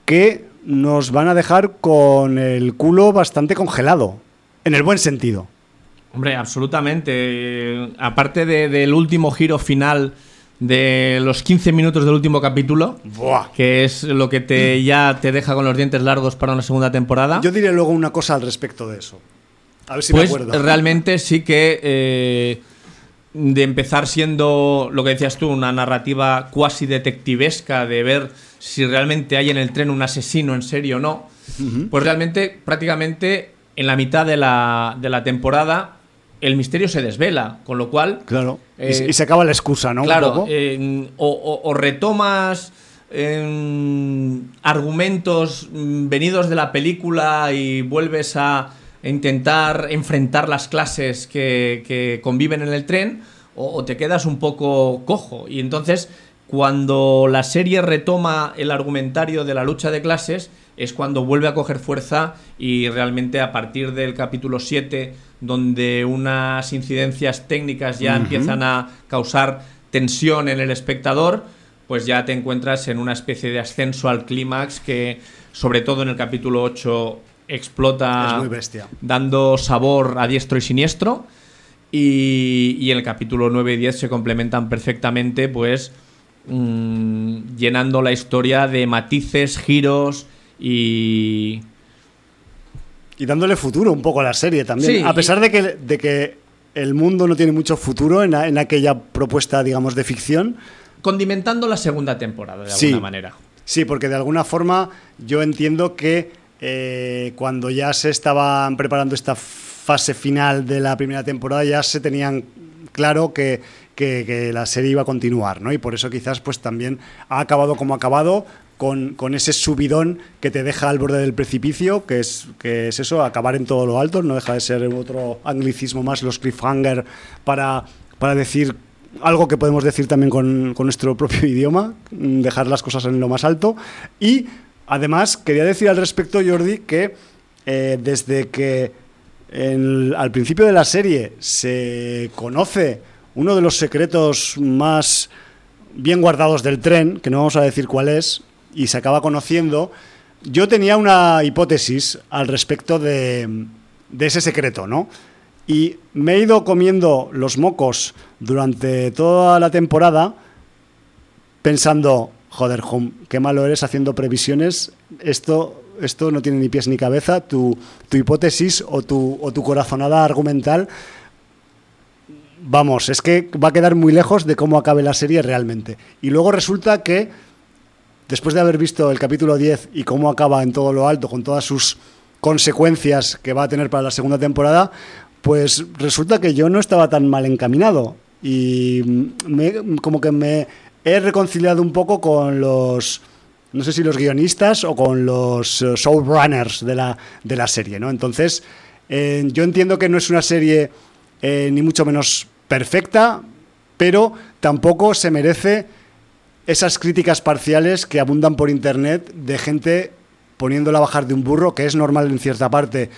que nos van a dejar con el culo bastante congelado, en el buen sentido. Hombre, absolutamente. Aparte del último giro final de los 15 minutos del último capítulo, que es lo que te ya te deja con los dientes largos para una segunda temporada. Yo diré luego una cosa al respecto de eso. A ver si pues me acuerdo. realmente sí que eh, de empezar siendo lo que decías tú, una narrativa cuasi detectivesca de ver si realmente hay en el tren un asesino en serio o no, pues realmente prácticamente en la mitad de la, de la temporada el misterio se desvela, con lo cual... Claro. y, eh, se acaba la excusa, ¿no? Claro, o, retomas argumentos mm, venidos de la película y vuelves a intentar enfrentar las clases que, conviven en el tren, o, te quedas un poco cojo. Y entonces, cuando la serie retoma el argumentario de la lucha de clases, es cuando vuelve a coger fuerza y realmente a partir del capítulo 7, donde unas incidencias técnicas ya empiezan a causar tensión en el espectador, pues ya te encuentras en una especie de ascenso al clímax que, sobre todo en el capítulo 8, explota dando sabor a diestro y siniestro. Y, en el capítulo 9 y 10 se complementan perfectamente, pues mm, llenando la historia de matices, giros y. Y dándole futuro un poco a la serie también. a pesar de, que, de que el mundo no tiene mucho futuro en, en, aquella propuesta, digamos, de ficción. Condimentando la segunda temporada, de alguna manera. Sí, porque de alguna forma yo entiendo que eh, cuando ya se estaban preparando esta fase final de la primera temporada, ya se tenían claro que, la serie iba a continuar, ¿no? Y por eso quizás pues también ha acabado como ha acabado, con, ese subidón que te deja al borde del precipicio, que es, que es eso, acabar en todo lo alto, no deja de ser otro anglicismo más, los cliffhanger, para, para decir algo que podemos decir también con, con, nuestro propio [LAUGHS] idioma, dejar las cosas en lo más alto. Y Además, quería decir al respecto, Jordi, que eh, desde que al principio de la serie se conoce uno de los secretos más bien guardados del tren, que no vamos a decir cuál es, y se acaba conociendo, yo tenía una hipótesis al respecto de, de ese secreto, ¿no? Y me he ido comiendo los mocos durante toda la temporada pensando, joder, Home, qué malo eres haciendo previsiones. Esto, esto no tiene ni pies ni cabeza. Tu, hipótesis o tu, o tu corazonada argumental, vamos, es que va a quedar muy lejos de cómo acabe la serie realmente. Y luego resulta que, después de haber visto el capítulo 10 y cómo acaba en todo lo alto, con todas sus consecuencias que va a tener para la segunda temporada, pues resulta que yo no estaba tan mal encaminado. Y como que me he reconciliado un poco con los, no sé si los guionistas o con los eh, showrunners de la, de la serie, ¿no? Entonces, eh, yo entiendo que no es una serie eh, ni mucho menos perfecta, pero tampoco se merece esas críticas parciales que abundan por internet de gente poniéndola a bajar de un burro, que es normal en cierta parte,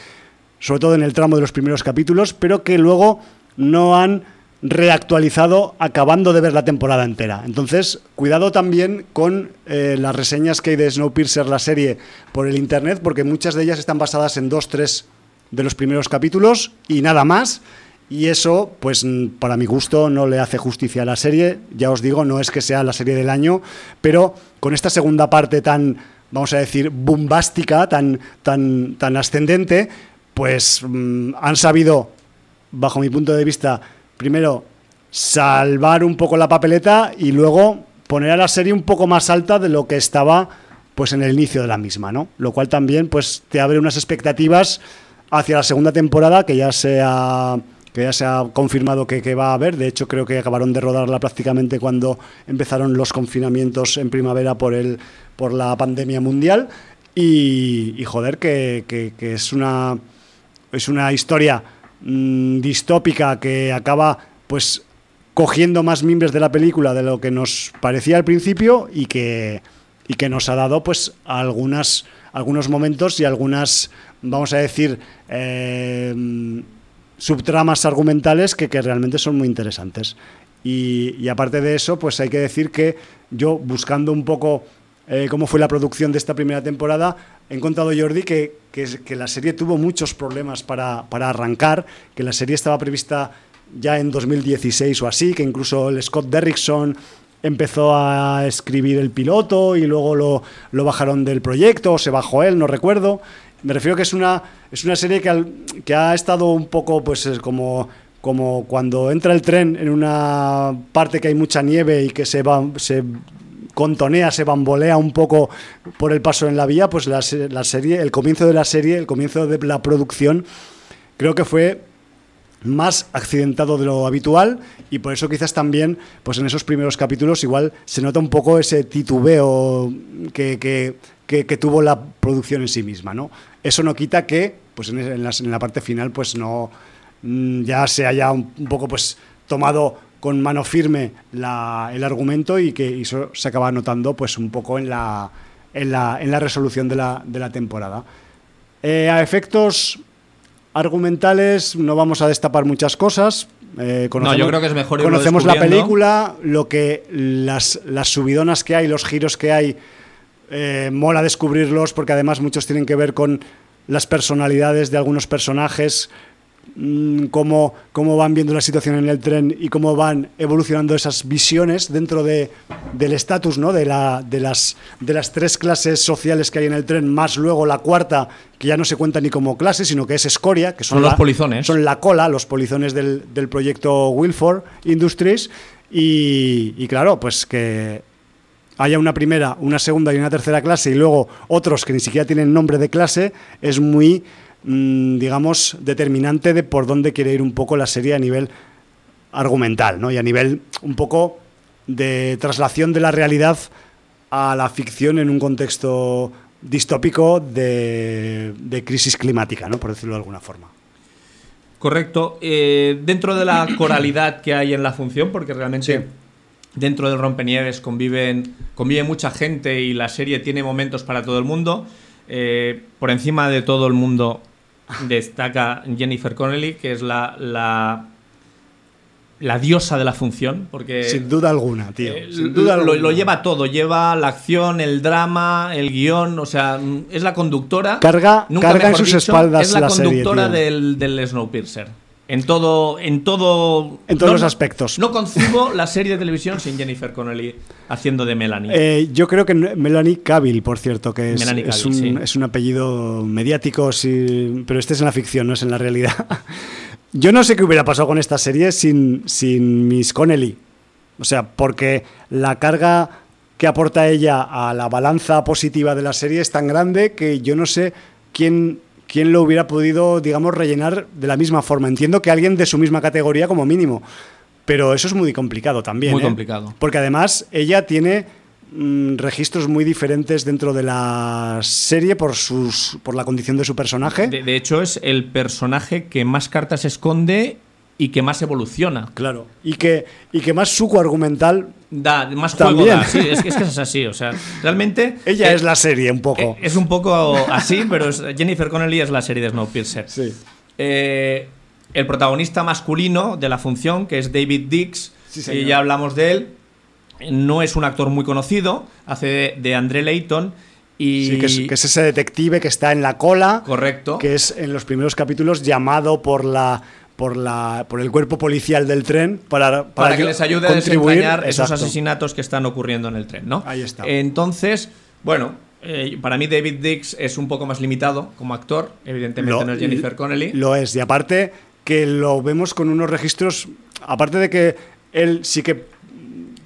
sobre todo en el tramo de los primeros capítulos, pero que luego no han reactualizado acabando de ver la temporada entera. Entonces, cuidado también con eh, las reseñas que hay de Snowpiercer, la serie, por el internet, porque muchas de ellas están basadas en dos, tres de los primeros capítulos y nada más. Y eso, pues para mi gusto, no le hace justicia a la serie. Ya os digo, no es que sea la serie del año, pero con esta segunda parte tan, vamos a decir, bombástica, tan, tan, tan ascendente, pues mm, han sabido, bajo mi punto de vista, primero salvar un poco la papeleta y luego poner a la serie un poco más alta de lo que estaba pues en el inicio de la misma, ¿no? Lo cual también pues te abre unas expectativas hacia la segunda temporada que ya se ha que ya se ha confirmado que, va a haber. De hecho, creo que acabaron de rodarla prácticamente cuando empezaron los confinamientos en primavera por el por la pandemia mundial. Y, joder, que, que es una es una historia Mm, distópica que acaba pues cogiendo más mimbres de la película de lo que nos parecía al principio y que, y que nos ha dado pues algunas, algunos momentos y algunas, vamos a decir, eh, subtramas argumentales que, que, realmente son muy interesantes. Y, y, aparte de eso, pues hay que decir que yo buscando un poco eh, cómo fue la producción de esta primera temporada, he encontrado, Jordi, que, que, la serie tuvo muchos problemas para, para, arrancar, que la serie estaba prevista ya en 2016 o así, que incluso el Scott Derrickson empezó a escribir el piloto y luego lo, lo bajaron del proyecto, o se bajó él, no recuerdo. Me refiero que es una, es una serie que, al- que ha estado un poco, pues, es como, como cuando entra el tren en una parte que hay mucha nieve y que se va, se contonea, se bambolea un poco por el paso en la vía, pues la, se- la serie, el comienzo de la serie, el comienzo de la producción, creo que fue más accidentado de lo habitual y por eso quizás también pues en esos primeros capítulos igual se nota un poco ese titubeo que, que- que- tuvo la producción en sí misma ¿no? eso no quita que pues en la parte final pues no mm, ya se haya un, un poco pues tomado con mano firme la- el argumento y que eso se acaba notando pues un poco en la, en la, en la resolución de la, de la temporada Eh, a efectos argumentales no vamos a destapar muchas cosas. Eh, No, yo creo que es mejor Conocemos la película, lo que las, las subidonas que hay, los giros que hay, eh, mola descubrirlos porque además muchos tienen que ver con las personalidades de algunos personajes, cómo, cómo van viendo la situación en el tren y cómo van evolucionando esas visiones dentro de, del estatus, ¿no? de, la, de, las, de las tres clases sociales que hay en el tren, más luego la cuarta, que ya no se cuenta ni como clase, sino que es escoria, que son, Son los la- polizones. Son la cola, los polizones del, del proyecto Wilford Industries. Y, y claro, pues que haya una primera, una segunda y una tercera clase y luego otros que ni siquiera tienen nombre de clase, es muy, mm, digamos, determinante de por dónde quiere ir un poco la serie a nivel argumental, ¿no? Y a nivel un poco de traslación de la realidad a la ficción en un contexto distópico de, de crisis climática, ¿no? Por decirlo de alguna forma. Correcto. Eh, dentro de la [COUGHS] coralidad que hay en la función, porque realmente dentro del Rompenieves conviven, convive mucha gente y la serie tiene momentos para todo el mundo. eh, por encima de todo el mundo destaca Jennifer Connelly, que es la, la, la diosa de la función, porque Sin duda alguna, tío. eh, Sin duda lo, alguna. lo lleva todo, lleva la acción, el drama, el guion, o sea, es la conductora. Carga- nunca carga en sus espaldas es la, conductora del, del Snowpiercer. En todo, en todo, En todos no- los aspectos. No concibo la serie de televisión sin Jennifer Connelly haciendo de Melanie. Eh, yo creo que Melanie Cavill, por cierto, que es, Melanie es Cavill, un, sí. es un apellido mediático, sí, pero este es en la ficción, no es en la realidad. [LAUGHS] yo no sé qué hubiera pasado con esta serie sin, sin Miss Connelly. O sea, porque la carga que aporta ella a la balanza positiva de la serie es tan grande que yo no sé quién, quién lo hubiera podido, digamos, rellenar de la misma forma. Entiendo que alguien de su misma categoría como mínimo. Pero eso es muy complicado también. Muy ¿eh? complicado. Porque además ella tiene mm, registros muy diferentes dentro de la serie por, sus, por la condición de su personaje. De, de hecho, es el personaje que más cartas esconde y que más evoluciona. Claro. Y que, y que más suco argumental. Da más juego También. da. Sí, es que, es que es así. O sea, realmente. Ella eh, es la serie un poco. eh, Es un poco así, pero es- Jennifer Connelly es la serie de Snowpiercer. Sí. Eh, el protagonista masculino de la función, que es David Dix, Sí, y ya hablamos de él, no es un actor muy conocido, hace de, de André Layton y... Sí, que, es, que es ese detective que está en la cola. Correcto. Que es en los primeros capítulos llamado por la. Por, la, por el cuerpo policial del tren para, para, que les ayude a desentrañar esos asesinatos que están ocurriendo en el tren, ¿no? Ahí está. Entonces, bueno, eh, para mí David Dix es un poco más limitado como actor, evidentemente Lo- no es Jennifer Connelly. Lo es, y aparte que lo vemos con unos registros, aparte de que él sí que,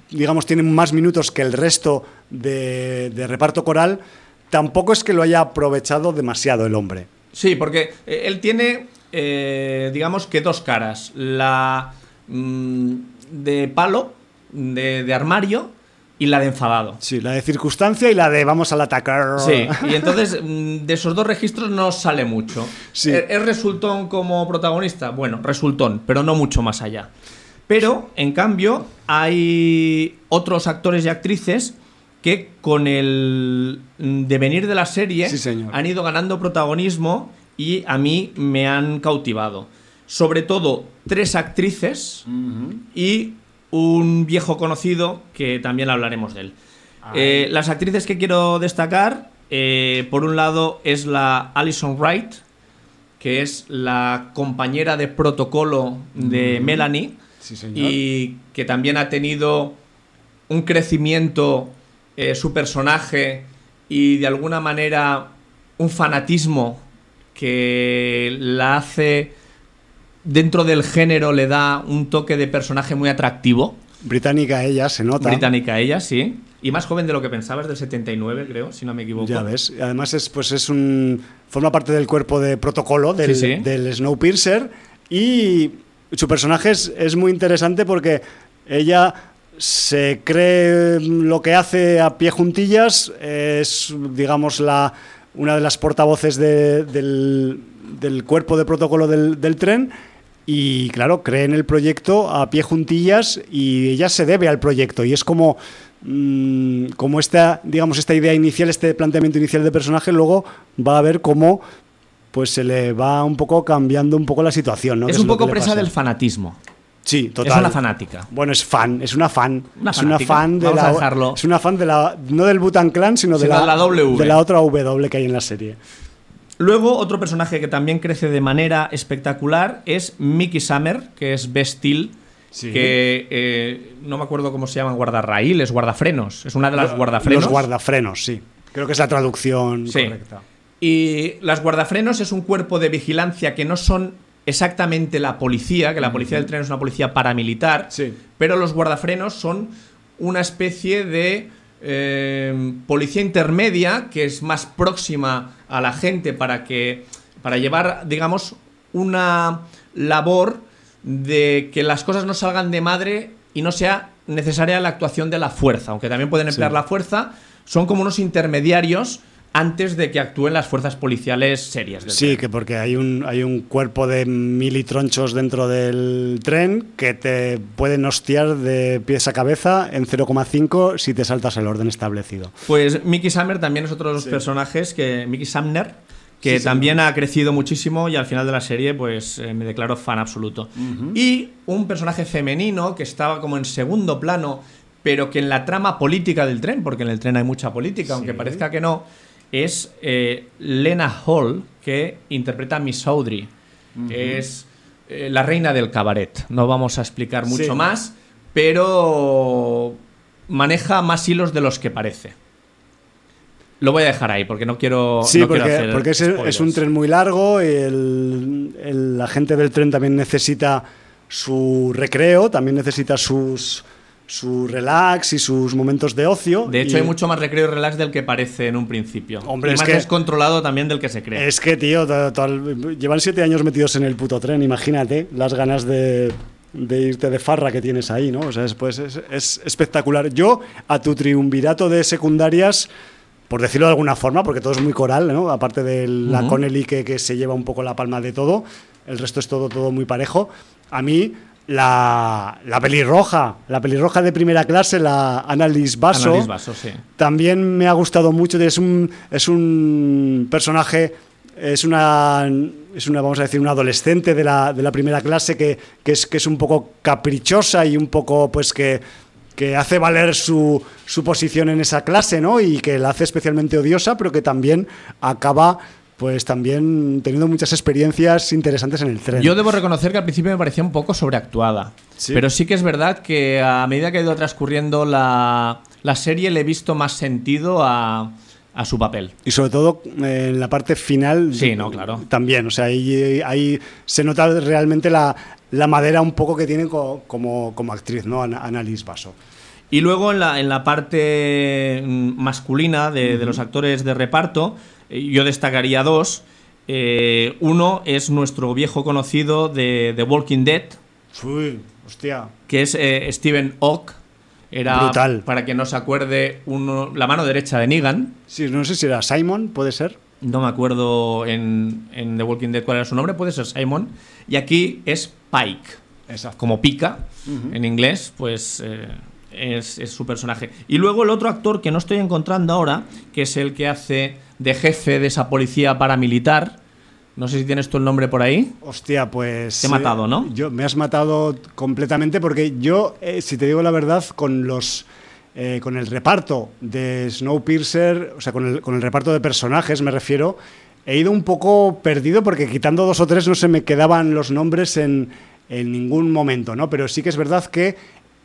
digamos, tiene más minutos que el resto de, de reparto coral, tampoco es que lo haya aprovechado demasiado el hombre. Sí, porque eh, él tiene, eh, digamos que dos caras. La mm, de palo, de, de armario, y la de enfadado. Sí, la de circunstancia y la de vamos al atacar. Sí, [LAUGHS] y entonces mm, de esos dos registros no sale mucho. Sí. ¿Es es resultón como protagonista? Bueno, resultón, pero no mucho más allá. Pero, en cambio, hay otros actores y actrices que con el mm, devenir de la serie Sí, señor. han ido ganando protagonismo y a mí me han cautivado. Sobre todo tres actrices y un viejo conocido que también hablaremos de él. Eh, las actrices que quiero destacar, eh, por un lado es la Alison Wright, que es la compañera de protocolo de Melanie Sí, señor. y que también ha tenido un crecimiento eh, su personaje y de alguna manera un fanatismo que la hace dentro del género le da un toque de personaje muy atractivo. Británica ella, se nota. Británica ella, sí. Y más joven de lo que pensabas, del 79, creo, si no me equivoco. Ya ves. Además, es, pues es un. forma parte del cuerpo de protocolo del, Sí, sí. del Snowpiercer. Y su personaje es, es muy interesante porque ella se cree lo que hace a pie juntillas. Es, digamos, la, una de las portavoces de- del, del cuerpo de protocolo del, del tren. Y claro, cree en el proyecto a pie juntillas y ella se debe al proyecto. Y es como, mm, como esta, digamos, esta idea inicial, este planteamiento inicial de personaje, luego va a ver cómo pues se le va un poco cambiando un poco la situación. ¿no? es Que un poco presa pasa. del fanatismo. Sí, total. Es una fanática. Bueno, es fan, es una fan. Una es una fan de Vamos a la. dejarlo. Es una fan de la. No del Butan Clan, sino, de, Sino la, de la W. de la otra W que hay en la serie. Luego, otro personaje que también crece de manera espectacular es Mickey Summer, que es Bestil, Sí. que eh, no me acuerdo cómo se llaman, guardarraíles, guardafrenos. Es una de las guardafrenos. Los guardafrenos, sí. Creo que es la traducción Sí. correcta. Y las guardafrenos es un cuerpo de vigilancia que no son exactamente la policía, que la policía del tren es una policía paramilitar, Sí. pero los guardafrenos son una especie de eh, policía intermedia que es más próxima a la gente para que para llevar, digamos, una labor de que las cosas no salgan de madre y no sea necesaria la actuación de la fuerza, aunque también pueden emplear Sí. la fuerza, son como unos intermediarios antes de que actúen las fuerzas policiales serias. del Sí, tren. que porque hay un, hay un cuerpo de militronchos dentro del tren que te pueden hostiar de pies a cabeza en 0,5 si te saltas el orden establecido. Pues Mickey Summer también es otro de los personajes que. Mickey Sumner, que Sí, sí. también ha crecido muchísimo y al final de la serie, pues eh, me declaro fan absoluto. Y un personaje femenino que estaba como en segundo plano, pero que en la trama política del tren, porque en el tren hay mucha política, aunque parezca que no, es eh, Lena Hall, que interpreta a Miss Audrey. Es eh, la reina del cabaret. No vamos a explicar mucho Sí. más, pero maneja más hilos de los que parece. Lo voy a dejar ahí porque no quiero. Sí, no quiero porque, hacer porque es, un tren muy largo, y el, el- la gente del tren también necesita su recreo, también necesita sus su relax y sus momentos de ocio. De hecho, y hay mucho más recreo y relax del que parece en un principio. Hombre, y es más que- descontrolado también del que se cree. Es que, tío, llevan siete años metidos en el puto tren, imagínate las ganas de, de irte de farra que tienes ahí, ¿no? O sea, es, pues, es, es espectacular. Yo, a tu triunvirato de secundarias, por decirlo de alguna forma, porque todo es muy coral, ¿no? Aparte de la Ujú. Connelly que, que se lleva un poco la palma de todo, el resto es todo, todo muy parejo. A mí, la, la pelirroja, la pelirroja de primera clase, la Annalise Basso, Annalise Basso, sí. también me ha gustado mucho. Es un, es un personaje, es una, es una, vamos a decir, una adolescente de la, de la primera clase que, que es, que es un poco caprichosa y un poco, pues, que, que hace valer su, su posición en esa clase, ¿no? Y que la hace especialmente odiosa, pero que también acaba, pues, también teniendo muchas experiencias interesantes en el tren. Yo debo reconocer que al principio me parecía un poco sobreactuada. Sí. Pero sí que es verdad que a medida que ha ido transcurriendo la, la serie le he visto más sentido a, a su papel. Y sobre todo eh, en la parte final. Sí, no, claro. También, o sea, ahí, ahí se nota realmente la, la madera un poco que tiene co- como, como actriz, ¿no? Annalise Basso. Y luego en la, en la parte mm, masculina de, de los actores de reparto, yo destacaría dos. Eh, uno es nuestro viejo conocido de The Walking Dead, Uy, hostia. que es eh, Steven Ock. Era, Brutal. para que no se acuerde, uno, la mano derecha de Negan. Sí, no sé si era Simon, puede ser. No me acuerdo en, en The Walking Dead cuál era su nombre, puede ser Simon. Y aquí es Pike. Exacto. como pica en inglés, pues eh, es, es su personaje. Y luego el otro actor que no estoy encontrando ahora, que es el que hace de jefe de esa policía paramilitar. No sé si tienes tú el nombre por ahí. Hostia, pues. Te he matado, ¿no? Yo, me has matado completamente porque yo, eh, si te digo la verdad, con los. eh, con el reparto de Snowpiercer, o sea, con el, con el reparto de personajes, me refiero, he ido un poco perdido porque quitando dos o tres no se me quedaban los nombres en, en ningún momento, ¿no? Pero sí que es verdad que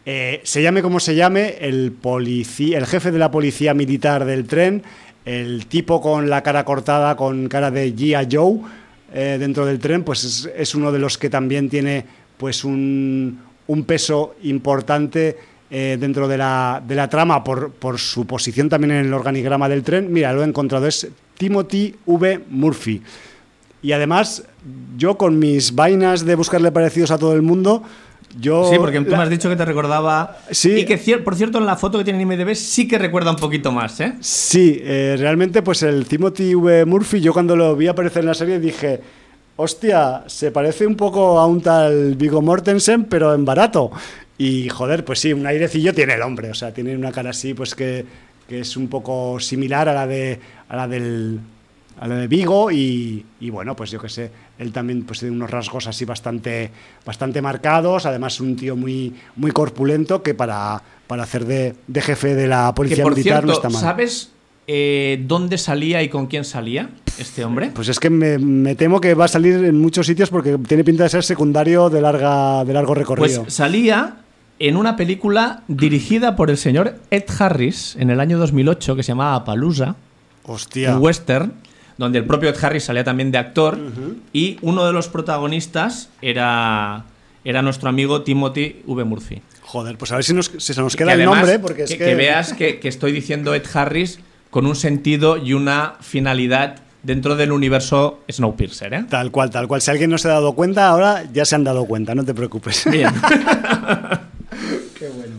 Eh, se llame como se llame, el, policía, el jefe de la policía militar del tren, el tipo con la cara cortada, con cara de G.I. Joe eh, dentro del tren, pues es, uno de los que también tiene pues un, un peso importante eh, dentro de la, de la trama por, por, su posición también en el organigrama del tren. Mira, lo he encontrado, es Timothy V. Murphy. Y además, yo con mis vainas de buscarle parecidos a todo el mundo, yo, sí, porque tú la... me has dicho que te recordaba. Sí. Y que, por cierto, en la foto que tiene en IMDb sí que recuerda un poquito más, ¿eh? Sí, eh, realmente, pues el Timothy V. Murphy, yo cuando lo vi aparecer en la serie dije. Hostia, se parece un poco a un tal Vigo Mortensen, pero en barato. Y joder, pues sí, un airecillo tiene el hombre, o sea, tiene una cara así, pues que, que es un poco similar a la de a la del a la de Vigo y, y bueno, pues yo qué sé, él también pues tiene unos rasgos así bastante bastante marcados, además un tío muy muy corpulento que para, para hacer de, de jefe de la policía que por militar cierto, no está mal. ¿Sabes eh, dónde salía y con quién salía este hombre? Pues es que me, me, temo que va a salir en muchos sitios porque tiene pinta de ser secundario de larga de largo recorrido. Pues salía en una película dirigida por el señor Ed Harris en el año 2008 que se llamaba Palusa. Hostia. Un western donde el propio Ed Harris salía también de actor uh -huh. y uno de los protagonistas era era nuestro amigo Timothy V. Murphy. Joder, pues a ver si, nos, si se nos queda el nombre porque es que, que... que veas que, que estoy diciendo Ed Harris con un sentido y una finalidad dentro del universo Snowpiercer. ¿eh? Tal cual, tal cual. Si alguien no se ha dado cuenta, ahora ya se han dado cuenta, no te preocupes. Bien. [LAUGHS] Qué bueno.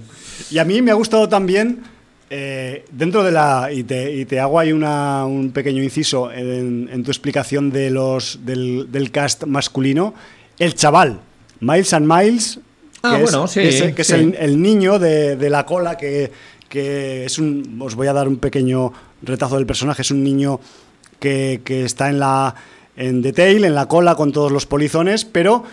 Y a mí me ha gustado también, eh, dentro de la. Y te, y te hago ahí una, un pequeño inciso en, en, tu explicación de los, del, del cast masculino, el chaval, Miles and Miles. Ah, que bueno, es, sí. Que es, que sí. es el, el, niño de, de la cola que, que es un. Os voy a dar un pequeño retazo del personaje. Es un niño que, que está en la. En detail, en la cola con todos los polizones, pero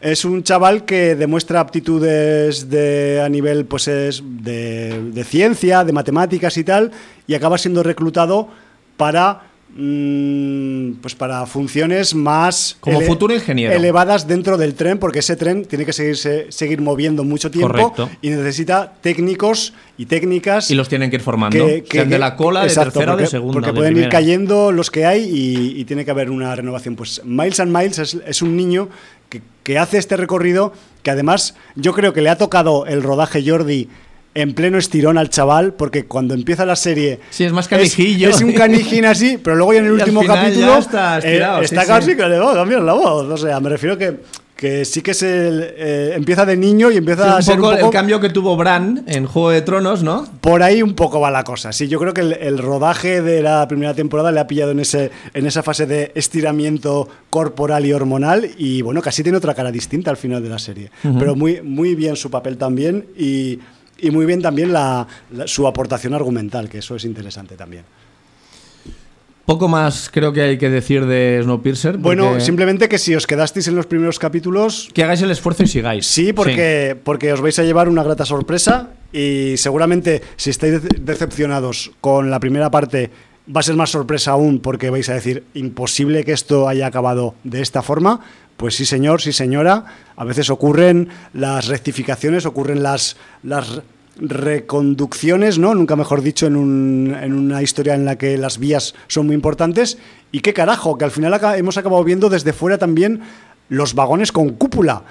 es un chaval que demuestra aptitudes de, a nivel pues es de, de, ciencia, de matemáticas y tal, y acaba siendo reclutado para mmm, pues para funciones más como ele futuro ingeniero elevadas dentro del tren, porque ese tren tiene que seguirse, seguir moviendo mucho tiempo Correcto. y necesita técnicos y técnicas y los tienen que ir formando, que, que, de la cola, exacto, de tercera porque, de segunda. Porque de pueden primera. ir cayendo los que hay y, y, tiene que haber una renovación. Pues Miles and Miles es, es un niño que, que, hace este recorrido que además yo creo que le ha tocado el rodaje Jordi en pleno estirón al chaval, porque cuando empieza la serie. Sí, es más canijillo. Es, es un canijín así, pero luego ya en el [LAUGHS] último capítulo. está, estirado, eh, está sí, casi sí. que le va a cambiar la voz. O sea, me refiero que que sí que se eh, empieza de niño y empieza sí, a ser poco un poco el cambio que tuvo Bran en Juego de Tronos, ¿no? Por ahí un poco va la cosa. Sí, yo creo que el, el, rodaje de la primera temporada le ha pillado en ese en esa fase de estiramiento corporal y hormonal y bueno, casi tiene otra cara distinta al final de la serie. Uh -huh. Pero muy muy bien su papel también y, y muy bien también la, la, su aportación argumental, que eso es interesante también. Poco más creo que hay que decir de Snowpiercer. Bueno, simplemente que si os quedasteis en los primeros capítulos... Que hagáis el esfuerzo y sigáis. Sí, porque, sí. porque os vais a llevar una grata sorpresa y seguramente si estáis decepcionados con la primera parte va a ser más sorpresa aún porque vais a decir imposible que esto haya acabado de esta forma. Pues sí, señor, sí, señora. A veces ocurren las rectificaciones, ocurren las, las reconducciones, ¿no? Nunca mejor dicho, en, un, en, una historia en la que las vías son muy importantes. Y qué carajo, que al final acá hemos acabado viendo desde fuera también los vagones con cúpula.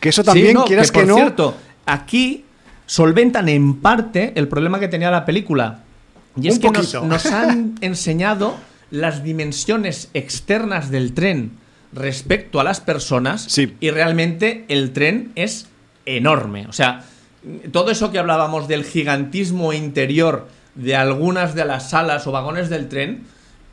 Que eso también, sí, no, quieras que, que, por no. cierto, aquí solventan en parte el problema que tenía la película. Y es un que nos, nos [LAUGHS] han enseñado las dimensiones externas del tren respecto a las personas. Sí. Y realmente el tren es enorme. O sea, todo eso que hablábamos del gigantismo interior de algunas de las salas o vagones del tren,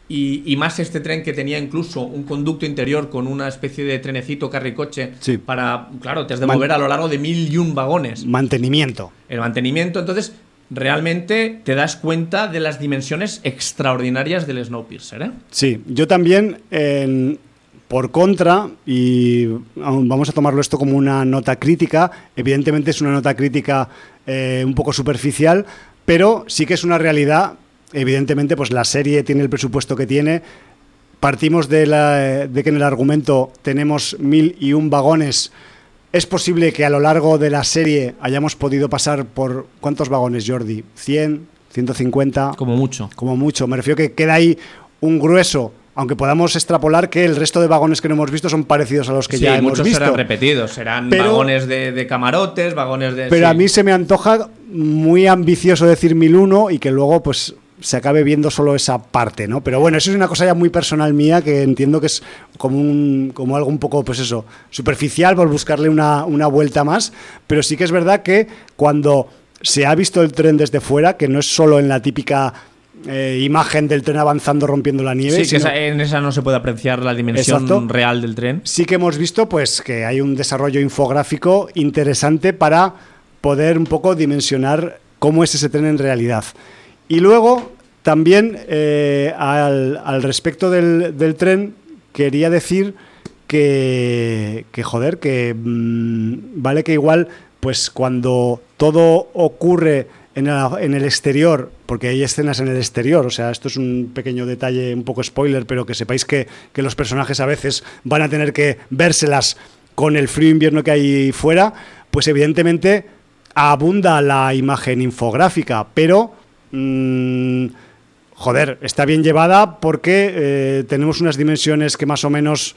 y, y, más este tren que tenía incluso un conducto interior con una especie de trenecito carricoche sí. para, claro, te has de mover a lo largo de mil y un vagones. Mantenimiento. El mantenimiento, entonces, realmente te das cuenta de las dimensiones extraordinarias del Snowpiercer, ¿eh? Sí, yo también, en, por contra, y vamos a tomarlo esto como una nota crítica, evidentemente es una nota crítica eh, un poco superficial, pero sí que es una realidad, evidentemente pues la serie tiene el presupuesto que tiene, partimos de, la, de que en el argumento tenemos mil y un vagones Es posible que a lo largo de la serie hayamos podido pasar por... ¿Cuántos vagones, Jordi? ¿100? ¿150? Como mucho. Como mucho. Me refiero que queda ahí un grueso aunque podamos extrapolar que el resto de vagones que no hemos visto son parecidos a los que Sí, ya hemos muchos visto. serán repetidos, serán Pero- vagones de, de camarotes, vagones de... Pero sí. a mí se me antoja muy ambicioso decir 1001 y que luego pues se acabe viendo solo esa parte, ¿no? Pero bueno, eso es una cosa ya muy personal mía que entiendo que es como un como algo un poco pues eso, superficial por buscarle una, una vuelta más, pero sí que es verdad que cuando se ha visto el tren desde fuera, que no es solo en la típica eh, imagen del tren avanzando rompiendo la nieve, Sí, que esa- en esa no se puede apreciar la dimensión Exacto. real del tren. sí que hemos visto pues que hay un desarrollo infográfico interesante para poder un poco dimensionar cómo es ese tren en realidad. Y luego también eh, al, al respecto del, del tren quería decir que, que joder, que mm, vale que igual pues cuando todo ocurre en el, exterior, porque hay escenas en el exterior, o sea, esto es un pequeño detalle, un poco spoiler, pero que sepáis que, que los personajes a veces van a tener que vérselas con el frío invierno que hay fuera, pues evidentemente abunda la imagen infográfica, pero... mm, joder, está bien llevada porque eh, tenemos unas dimensiones que más o menos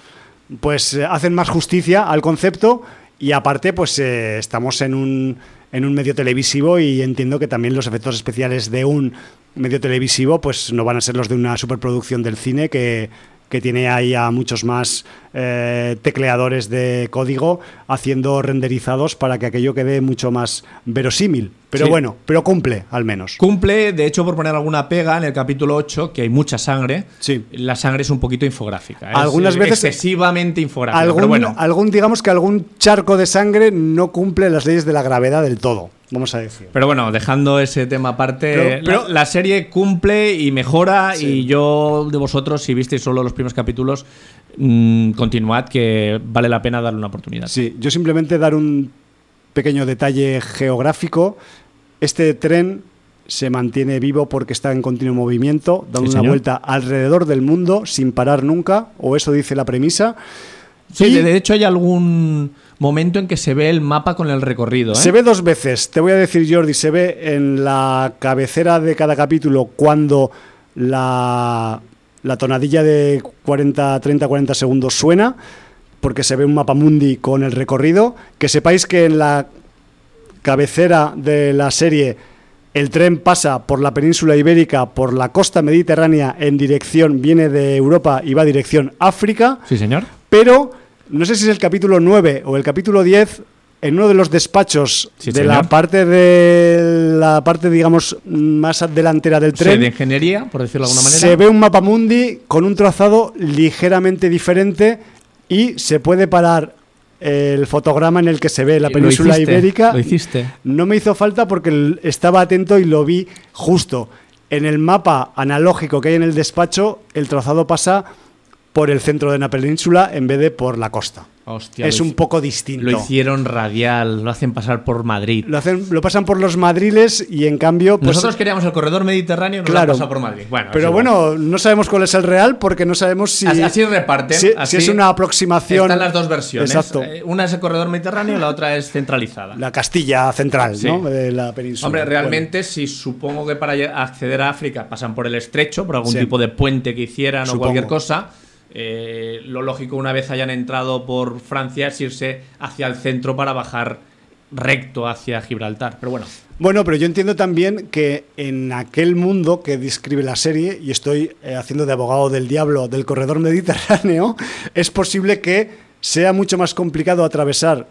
pues hacen más justicia al concepto y aparte pues eh, estamos en un, en un medio televisivo y entiendo que también los efectos especiales de un medio televisivo pues no van a ser los de una superproducción del cine que, que tiene ahí a muchos más eh, tecleadores de código haciendo renderizados para que aquello quede mucho más verosímil. Pero Sí. bueno, pero cumple al menos. Cumple, de hecho, por poner alguna pega, en el capítulo 8, que hay mucha sangre, Sí. la sangre es un poquito infográfica. es, Algunas eh, veces- Excesivamente infográfica. algún, pero bueno, algún, digamos que algún charco de sangre no cumple las leyes de la gravedad del todo, vamos a decir. Pero bueno, dejando ese tema aparte, Pero- pero- la, la serie cumple y mejora Sí. y yo de vosotros, si visteis solo los primeros capítulos, mm, continuad que vale la pena darle una oportunidad. Sí, yo simplemente dar un pequeño detalle geográfico. Este tren se mantiene vivo porque está en continuo movimiento, dando Sí, una vuelta alrededor del mundo sin parar nunca, o eso dice la premisa. Sí, Y de hecho hay algún momento en que se ve el mapa con el recorrido. ¿eh? Se ve dos veces, te voy a decir Jordi, se ve en la cabecera de cada capítulo cuando la, la tonadilla de 40, 30, 40 segundos suena, porque se ve un mapa mundi con el recorrido. Que sepáis que en la cabecera de la serie el tren pasa por la península ibérica, por la costa mediterránea en dirección, viene de Europa y va dirección África. Sí, señor. Pero no sé si es el capítulo 9 o el capítulo 10, en uno de los despachos Sí, de señor. la parte de la parte digamos más delantera del tren. de ingeniería, por decirlo de alguna manera. Se ve un mapa mundi con un trazado ligeramente diferente y se puede parar el fotograma en el que se ve la Lo península hiciste, ibérica. Lo hiciste. No me hizo falta porque estaba atento y lo vi justo. En el mapa analógico que hay en el despacho, el trazado pasa por el centro de la península en vez de por la costa. Hostia, es un poco distinto. Lo hicieron radial, lo hacen pasar por Madrid. Lo, hacen, lo pasan por los madriles y en cambio... Pues, Nosotros queríamos el corredor mediterráneo, nos claro. lo han pasado por Madrid. Bueno, pero bueno, no sabemos cuál es el real porque no sabemos si... Así, reparten. si, si así es una aproximación... Están las dos versiones. Exacto. Eh, Una es el corredor mediterráneo y la otra es centralizada. La Castilla central, Sí. ¿no? De la península. Hombre, Bueno. realmente, si supongo que para acceder a África pasan por el estrecho, por algún Sí. tipo de puente que hicieran Supongo. o cualquier cosa, eh, lo lógico una vez hayan entrado por Francia es irse hacia el centro para bajar recto hacia Gibraltar. Pero bueno, Bueno, pero yo entiendo también que en aquel mundo que describe la serie, y estoy eh, haciendo de abogado del diablo del corredor mediterráneo, [LAUGHS] es posible que sea mucho más complicado atravesar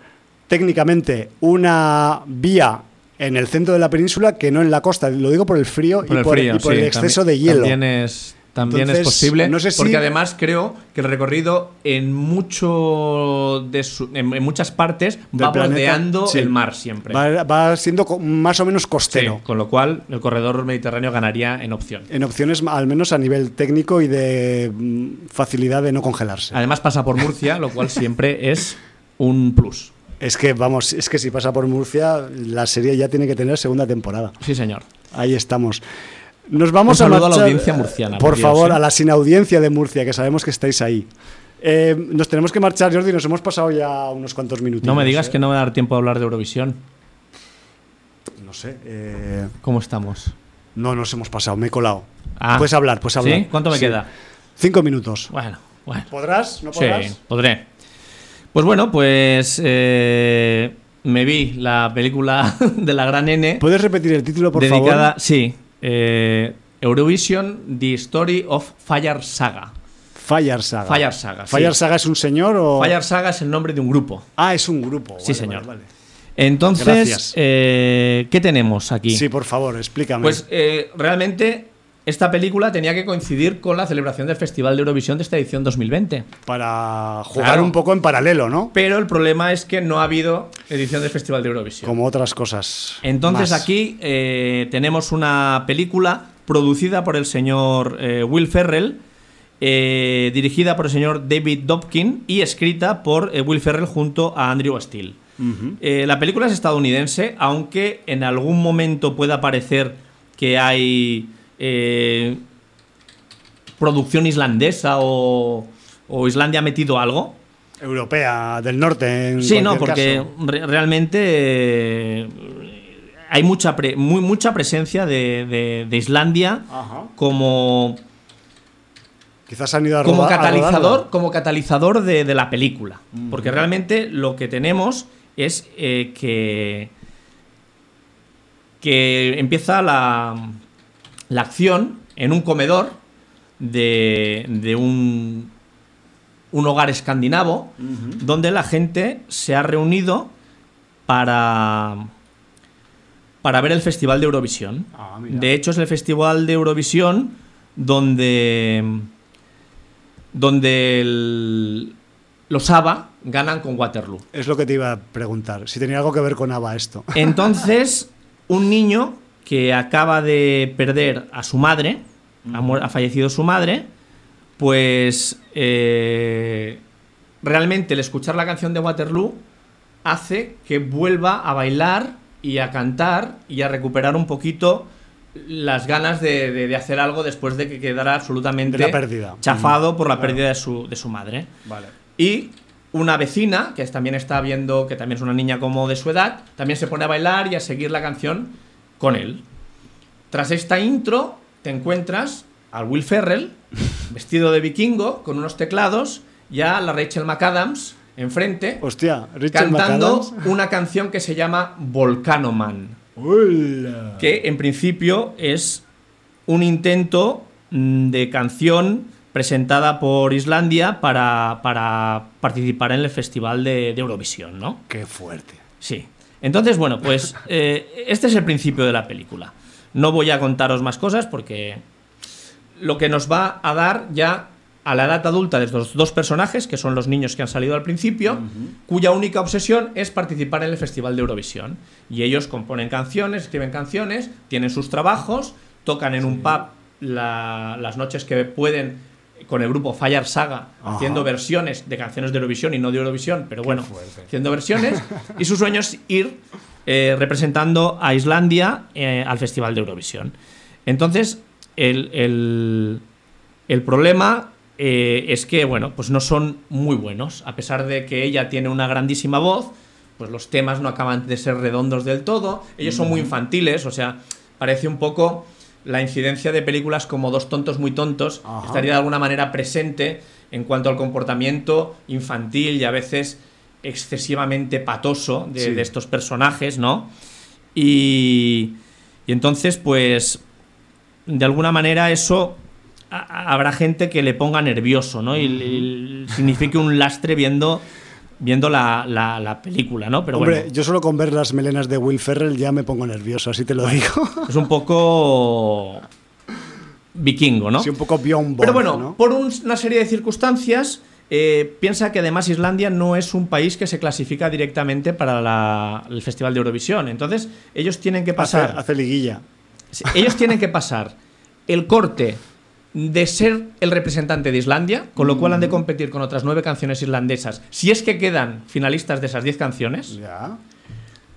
técnicamente una vía en el centro de la península que no en la costa. Lo digo por el frío por y el por, frío, y por sí, el exceso de hielo. También es, también Entonces, es posible. no sé si- Porque además creo que el recorrido en mucho de su- en, en muchas partes va planeta, bordeando sí. el mar siempre. Va, va siendo más o menos Sí, costero. con lo cual el corredor mediterráneo ganaría en opción. En opciones, al menos a nivel técnico y de mm, facilidad de no congelarse. Además pasa por Murcia, lo cual siempre es un plus. Es que, vamos, es que si pasa por Murcia, la serie ya tiene que tener segunda temporada. Sí, señor. Ahí estamos. Nos vamos a la audiencia murciana, Por por Dios, favor, ¿eh? a la sin audiencia de Murcia, que sabemos que estáis ahí. Eh, nos tenemos que marchar, Jordi, nos hemos pasado ya unos cuantos minutos. No me digas que no me va a dar tiempo a hablar de Eurovisión. No sé. eh, ¿Cómo estamos? no nos hemos pasado, me he colado. Ah. puedes hablar, puedes hablar. ¿Sí? ¿Cuánto me Sí. queda? Cinco minutos. Bueno, bueno. ¿Podrás? ¿No Sí, podrás? podré. Pues bueno, pues eh, me vi la película [LAUGHS] de la gran N ¿Puedes repetir el título, por dedicada, favor? sí, eh, Eurovision, The Story of Fire Saga. Fire Saga. Fire Saga, sí. ¿Fire Saga es un señor o...? Fire Saga es el nombre de un grupo. Ah, es un grupo. Sí, Vale, señor. vale, vale. Entonces, eh, ¿qué tenemos aquí? Sí, por favor, explícame. Pues eh, realmente esta película tenía que coincidir con la celebración del Festival de Eurovisión de esta edición 2020. Para jugar Claro. un poco en paralelo, ¿no? Pero el problema es que no ha habido edición del Festival de Eurovisión. Como otras cosas. Entonces más. aquí eh, tenemos una película producida por el señor eh, Will Ferrell, eh, dirigida por el señor David Dobkin y escrita por Will Ferrell junto a Andrew Steele. La película es estadounidense, aunque en algún momento pueda parecer que hay eh, producción islandesa o, o Islandia ha metido algo. Europea, del norte. En Sí, no, porque re- realmente eh, hay mucha, pre- muy, mucha presencia de, de- de Islandia Ajá. como, Quizás han ido a como catalizador, como catalizador de, de la película. Porque realmente lo que tenemos es eh, que, que empieza la, la acción en un comedor de, de un, un hogar escandinavo donde la gente se ha reunido para, para ver el Festival de Eurovisión. Ah, de hecho, es el Festival de Eurovisión donde, donde el- los ABBA ganan con Waterloo. Es lo que te iba a preguntar. Si tenía algo que ver con ABBA esto. Entonces, un niño que acaba de perder a su madre, ha, fallecido su madre, pues eh, realmente el escuchar la canción de Waterloo hace que vuelva a bailar y a cantar y a recuperar un poquito las ganas de, de- de hacer algo después de que quedara absolutamente De la pérdida. chafado por la Claro. pérdida de su, de su madre. Vale. Y una vecina, que también está viendo, que también es una niña como de su edad, también se pone a bailar y a seguir la canción con él. Tras esta intro, te encuentras al Will Ferrell, [LAUGHS] vestido de vikingo, con unos teclados, y a la Rachel McAdams enfrente, Hostia, cantando McAdams. [LAUGHS] una canción que se llama Volcano Man Hola. que en principio es un intento mm, de canción presentada por Islandia para, para participar en el Festival de, de Eurovisión, ¿no? Qué fuerte. Sí. Entonces, bueno, pues eh, este es el principio de la película. No voy a contaros más cosas porque lo que nos va a dar ya a la edad adulta de estos dos personajes, que son los niños que han salido al principio, cuya única obsesión es participar en el Festival de Eurovisión. Y ellos componen canciones, escriben canciones, tienen sus trabajos, tocan en un pub la- las noches que pueden con el grupo Fire Saga, Ajá. haciendo versiones de canciones de Eurovisión y no de Eurovisión, pero bueno, haciendo versiones. y su sueño es ir eh, representando a Islandia eh, al Festival de Eurovisión. Entonces, el, el- el problema eh, es que, bueno, pues no son muy buenos. A pesar de que ella tiene una grandísima voz, pues los temas no acaban de ser redondos del todo. Ellos son muy infantiles, o sea, parece un poco la incidencia de películas como Dos tontos muy tontos Ajá. estaría de alguna manera presente en cuanto al comportamiento infantil y a veces excesivamente patoso de, Sí. de estos personajes, ¿no? Y, y entonces, pues, de alguna manera eso a- a- habrá gente que le ponga nervioso, ¿no? Y, y signifique un lastre viendo, viendo la, la- la película, ¿no? Pero Hombre, bueno, yo solo con ver las melenas de Will Ferrell ya me pongo nervioso, así te lo digo. es un poco vikingo, ¿no? Sí, un poco Bjorn Borg, Pero bueno, ¿no? por un- una serie de circunstancias, eh, piensa que además Islandia no es un país que se clasifica directamente para la- el Festival de Eurovisión. Entonces, ellos tienen que pasar. hace liguilla. Ellos tienen que pasar el corte de ser el representante de Islandia, con lo cual han de competir con otras nueve canciones irlandesas. Si es que quedan finalistas de esas diez canciones, Ya.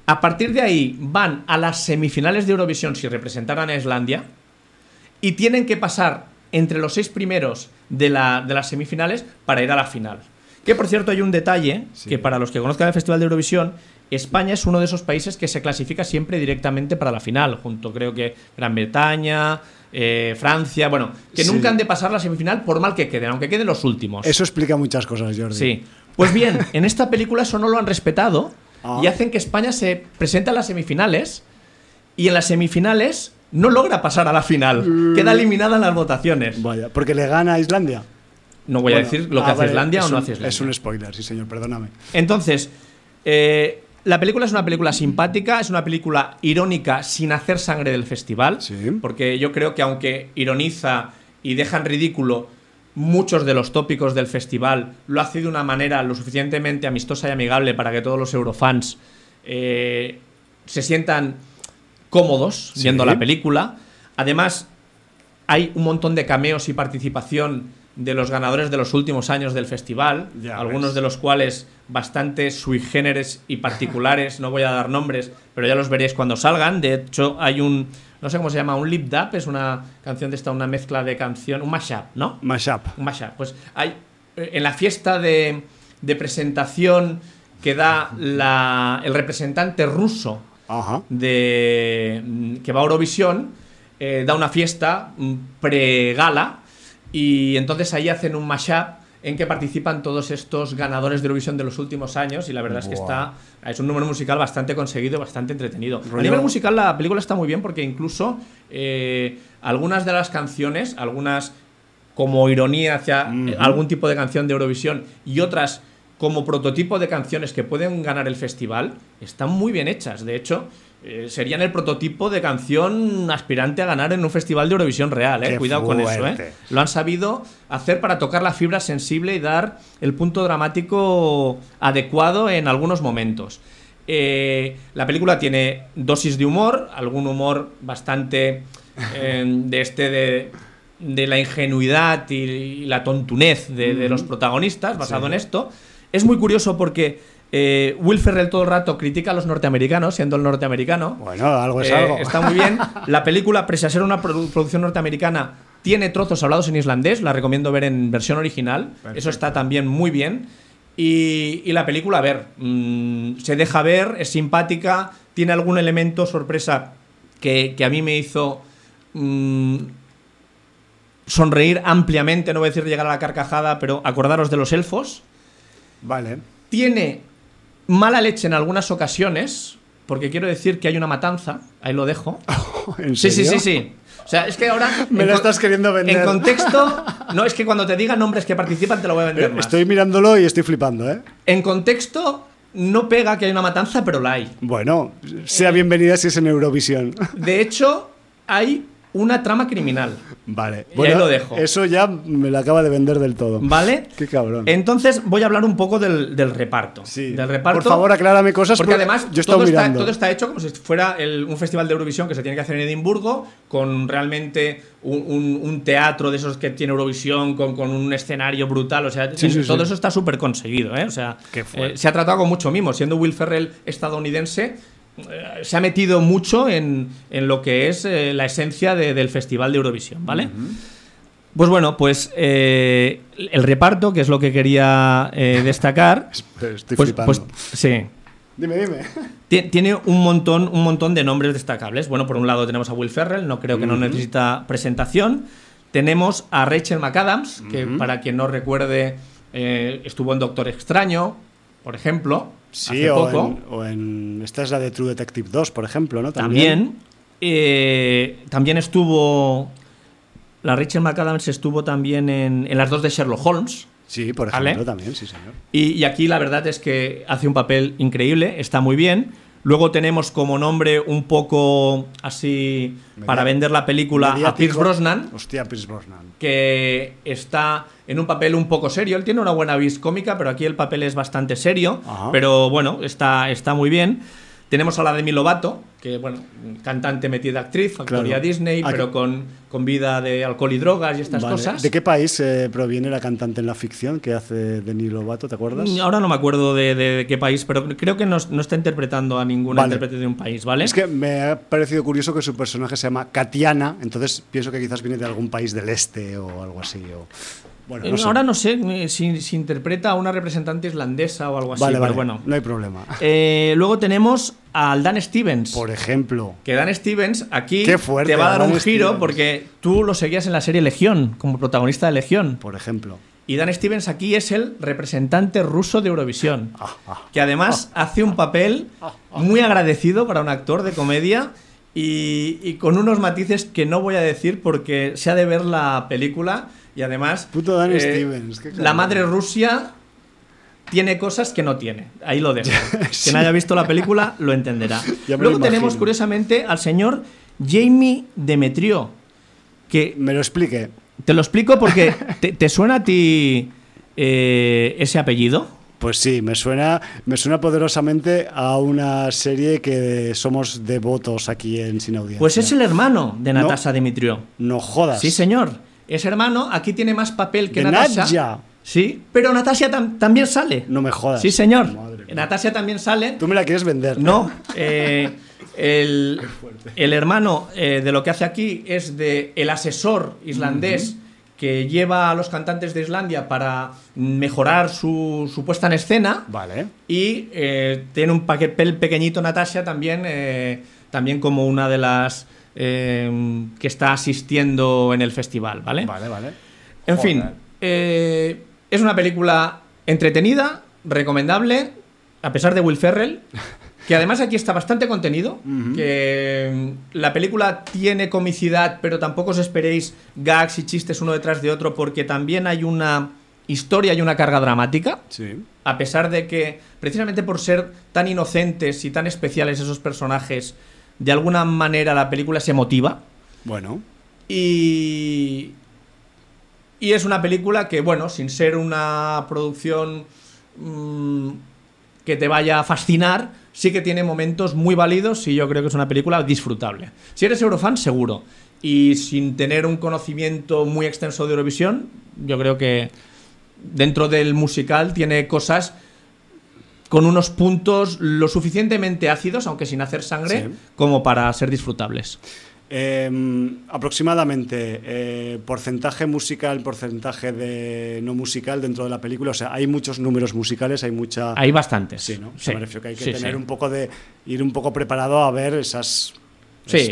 a partir de ahí van a las semifinales de Eurovisión si representaran a Islandia y tienen que pasar entre los seis primeros de, la- de las semifinales para ir a la final. Que por cierto hay un detalle Sí. que para los que conozcan el Festival de Eurovisión, España es uno de esos países que se clasifica siempre directamente para la final, junto creo que Gran Bretaña, eh, Francia, bueno, que Sí. nunca han de pasar la semifinal por mal que queden, aunque queden los últimos. Eso explica muchas cosas, Jordi. Sí. Pues bien, en esta película eso no lo han respetado Ah. y hacen que España se presente a las semifinales y en las semifinales no logra pasar a la final. Mm. Queda eliminada en las votaciones. Vaya, porque le gana a Islandia. No voy a decir lo que ah, hace vale, Islandia o no un- hace Islandia. Es un spoiler, sí, señor, perdóname. Entonces, eh, la película es una película simpática, es una película irónica sin hacer sangre del festival, Sí. porque yo creo que aunque ironiza y deja en ridículo muchos de los tópicos del festival, lo hace de una manera lo suficientemente amistosa y amigable para que todos los eurofans eh, se sientan cómodos Sí. viendo la película. Además, hay un montón de cameos y participación de los ganadores de los últimos años del festival, Ya algunos ves. de los cuales bastante sui generis y particulares, no voy a dar nombres, pero ya los veréis cuando salgan. De hecho, hay un, no sé cómo se llama, un lip dub, es una canción de esta, una mezcla de canción, un mashup, ¿no? Mashup. Un mashup. Pues hay, eh, en la fiesta de, de presentación que da la- el representante ruso Ajá. de que va a Eurovisión eh, da una fiesta pre-gala y entonces ahí hacen un mashup en que participan todos estos ganadores de Eurovisión de los últimos años y la verdad es que está es un número musical bastante conseguido, bastante entretenido. A nivel musical la película está muy bien porque incluso eh, algunas de las canciones, algunas como ironía hacia algún tipo de canción de Eurovisión y otras como prototipo de canciones que pueden ganar el festival, están muy bien hechas. De hecho, eh, serían el prototipo de canción aspirante a ganar en un festival de Eurovisión real. Eh. Qué Cuidado con eso. Eh. Lo han sabido hacer para tocar la fibra sensible y dar el punto dramático adecuado en algunos momentos. Eh, la película tiene dosis de humor, algún humor bastante de este de, de la ingenuidad y, y la tontunez de, de los protagonistas, basado Sí. en esto. Es muy curioso porque eh, Will Ferrell todo el rato critica a los norteamericanos, siendo el norteamericano. Bueno, algo es Eh, algo. Está muy bien. [LAUGHS] La película, pese a ser una produ- producción norteamericana, tiene trozos hablados en islandés. La recomiendo ver en versión original. Perfecto. Eso está también muy bien. Y, y la película, a ver, mm, se deja ver, es simpática, tiene algún elemento sorpresa que, que a mí me hizo mm, sonreír ampliamente. No voy a decir llegar a la carcajada, pero acordaros de los elfos Vale. tiene mala leche en algunas ocasiones, porque quiero decir que hay una matanza, ahí lo dejo. [LAUGHS] ¿En Sí, sí, serio? sí, sí. O sea, es que ahora... [LAUGHS] Me lo estás queriendo vender. En contexto... [LAUGHS] No, es que cuando te diga nombres que participan te lo voy a vender Eh, más. Estoy mirándolo y estoy flipando, ¿eh? En contexto no pega que hay una matanza, pero la hay. Bueno, sea bienvenida si es en Eurovisión. De hecho, hay una trama criminal. Vale. Y ahí lo dejo. Eso ya me lo acaba de vender del todo. ¿Vale? Qué cabrón. Entonces voy a hablar un poco del, del reparto. Sí. Del reparto. Por favor, aclárame cosas. Porque además yo todo está, mirando. todo está hecho como si fuera el- un festival de Eurovisión que se tiene que hacer en Edimburgo, con realmente un, un- un teatro de esos que tiene Eurovisión, con, con un escenario brutal. O sea, Sí, sí, todo sí. eso está súper conseguido. ¿eh? O sea, eh, se ha tratado con mucho mimo. Siendo Will Ferrell estadounidense, se ha metido mucho en, en lo que es eh, la esencia de- del festival de Eurovisión, ¿vale? Pues bueno, pues eh, el reparto, que es lo que quería eh, [LAUGHS] destacar. Estoy pues, flipando. pues sí, Dime, dime. Ti- Tiene un montón, un montón de nombres destacables. Bueno, por un lado tenemos a Will Ferrell, no creo que no necesita presentación. Tenemos a Rachel McAdams, que para quien no recuerde, eh, estuvo en Doctor Extraño, por ejemplo, Sí, hace o poco. en, o en- Esta es la de True Detective 2, por ejemplo, ¿no? También. eh, también estuvo. La Rachel McAdams estuvo también en, en las dos de Sherlock Holmes. Sí, por ¿Vale? ejemplo, también, sí, señor. Y, y aquí la verdad es que hace un papel increíble, está muy bien. Luego tenemos como nombre un poco así para vender la película a. Pierce Brosnan, Hostia, Pierce Brosnan. que está en un papel un poco serio. Él tiene una buena vis cómica, pero aquí el papel es bastante serio. Ajá. Pero bueno, está, está muy bien. Tenemos a la Demi Lovato, que bueno, cantante metida actriz, factoría Claro. Disney, pero con, con vida de alcohol y drogas y estas Vale. cosas. ¿De qué país eh, proviene la cantante en la ficción que hace Denis Lovato? ¿Te acuerdas? Mm, Ahora no me acuerdo de, de- de qué país, pero creo que no, no está interpretando a ninguna Vale. intérprete de un país, ¿vale? Es que me ha parecido curioso que su personaje se llama Katiana, entonces pienso que quizás viene de algún país del este o algo así. O... Bueno, Eh, sé. Ahora no sé eh, si, si interpreta a una representante islandesa o algo así, vale, pero vale, bueno. no hay problema. [LAUGHS] Eh, luego tenemos al Dan Stevens. Por ejemplo, Que Dan Stevens aquí fuerte, te va a dar Dan un giro porque tú lo seguías en la serie Legión, como protagonista de Legión. por ejemplo. Y Dan Stevens aquí es el representante ruso de Eurovisión. Ah, ah. Que además hace un papel muy agradecido para un actor de comedia y, y con unos matices que no voy a decir porque se ha de ver la película y además... Puto Dan eh, Stevens, La madre Rusia tiene cosas que no tiene. Ahí lo dejo. [LAUGHS] Quien haya visto la película lo entenderá. [LAUGHS] Lo Luego tenemos curiosamente al señor Jamie Demetrio. Que Me lo explique. te lo explico porque te, te suena a ti eh, ese apellido. Pues sí, me suena, me suena poderosamente a una serie que somos devotos aquí en Sin Audiencia. Pues es el hermano de No. Natasha Demetrio. No jodas. Sí, señor. Es hermano, aquí tiene más papel que De Natasha. Nadja. Sí, pero Natasha tam- también sale. No me jodas. Sí, señor. Natasha también sale. Tú me la quieres vender. No, eh, el, el hermano eh, de lo que hace aquí es de el asesor islandés que lleva a los cantantes de Islandia para mejorar su, su puesta en escena. Vale. Y eh, tiene un papel pequeñito Natasha también, eh, también como una de las eh, que está asistiendo en el festival, ¿vale? Vale, vale. En Joder. fin, eh, es una película entretenida, recomendable, a pesar de Will Ferrell, [LAUGHS] que además aquí está bastante contenido, que mm, la película tiene comicidad, pero tampoco os esperéis gags y chistes uno detrás de otro, porque también hay una historia y una carga dramática Sí. a pesar de que, precisamente por ser tan inocentes y tan especiales esos personajes, de alguna manera la película se motiva. Bueno. Y. Y es una película que, bueno, sin ser una producción mm, que te vaya a fascinar, sí que tiene momentos muy válidos y yo creo que es una película disfrutable. Si eres Eurofan, seguro. Y sin tener un conocimiento muy extenso de Eurovisión, yo creo que dentro del musical tiene cosas con unos puntos lo suficientemente ácidos, aunque sin hacer sangre, Sí. como para ser disfrutables. Eh, aproximadamente eh, porcentaje musical, porcentaje de no musical dentro de la película. O sea, hay muchos números musicales, hay mucha. Hay bastantes. Sí, ¿no? O Sí. sea, me refiero que hay que Sí, tener sí. un poco de. ir un poco preparado a ver esas,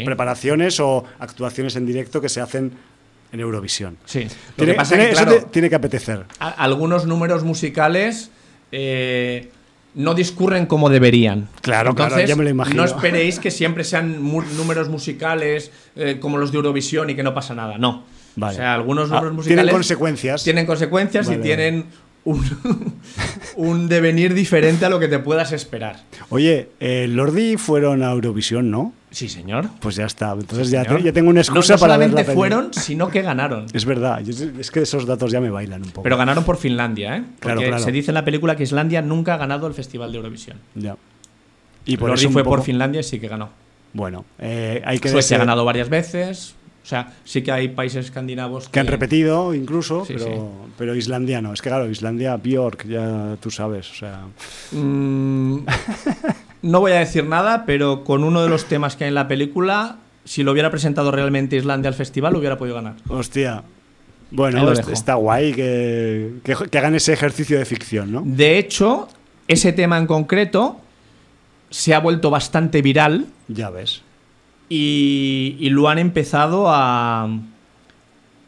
preparaciones o actuaciones en directo que se hacen en Eurovisión. Sí. Lo Tiene, que pasa tiene- es que, eso claro, te- tiene que apetecer. a- algunos números musicales eh, no discurren como deberían. Claro, claro, ya me lo imagino. No esperéis que siempre sean mu- números musicales eh, como los de Eurovisión y que no pasa nada. No. Vale. O sea, algunos Ah, números musicales tienen consecuencias. tienen consecuencias Vale, y tienen un, [LAUGHS] un devenir diferente a lo que te puedas esperar. Oye, eh, Lordi fueron a Eurovisión, ¿no? Sí, señor. Pues ya está. Entonces ya, te- ya tengo una No- excusa no para ver la solamente peli. fueron, sino que ganaron. Es verdad. Es que esos datos ya me bailan un poco. Pero ganaron por Finlandia, ¿eh? Claro, Porque claro. se dice en la película que Islandia nunca ha ganado el Festival de Eurovisión. Ya. Y por Lordi eso fue poco- por Finlandia y sí que ganó. Bueno, eh, hay que Suecia ha desear- ganado varias veces. O sea, sí que hay países escandinavos que han repetido incluso, Sí, pero, sí. pero Islandia no. Es que claro, Islandia, Bjork, ya tú sabes. O sea, Mm, [LAUGHS] no voy a decir nada, pero con uno de los temas que hay en la película, si lo hubiera presentado realmente Islandia al festival, hubiera podido ganar. hostia. Bueno, lo está guay que, que, que hagan ese ejercicio de ficción, ¿no? De hecho, ese tema en concreto se ha vuelto bastante viral Ya ves. y, y lo han empezado a,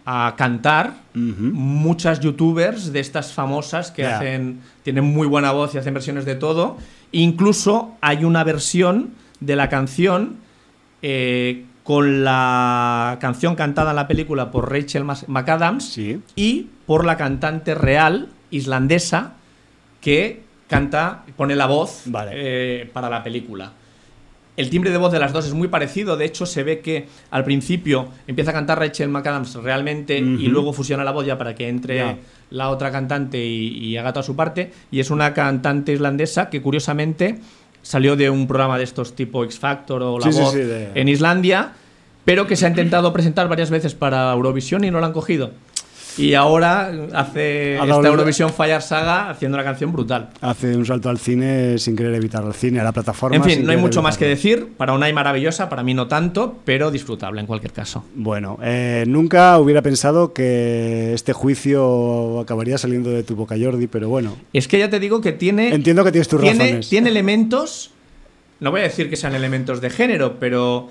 a cantar muchas youtubers de estas famosas que hacen tienen muy buena voz y hacen versiones de todo. Incluso hay una versión de la canción eh, con la canción cantada en la película por Rachel McAdams Sí. y por la cantante real islandesa que canta, pone la voz Vale. eh, para la película. El timbre de voz de las dos es muy parecido, de hecho se ve que al principio empieza a cantar Rachel McAdams realmente y luego fusiona la voz ya para que entre la otra cantante y, y haga toda su parte. Y es una cantante islandesa que curiosamente salió de un programa de estos tipo X Factor o La Sí, Voz sí, de- en Islandia, pero que se ha intentado presentar varias veces para Eurovisión y no lo han cogido. Y ahora hace Ha esta Eurovisión Fire Saga haciendo una canción brutal. Hace un salto al cine sin querer evitar al cine, a la plataforma. En fin, no hay mucho más que decir. Para Unai maravillosa, para mí no tanto, pero disfrutable en cualquier caso. Bueno, eh, nunca hubiera pensado que este juicio acabaría saliendo de tu boca, Jordi, pero bueno. Es que ya te digo que tiene. Entiendo que tienes tus tiene, razones. tiene elementos. No voy a decir que sean elementos de género, pero.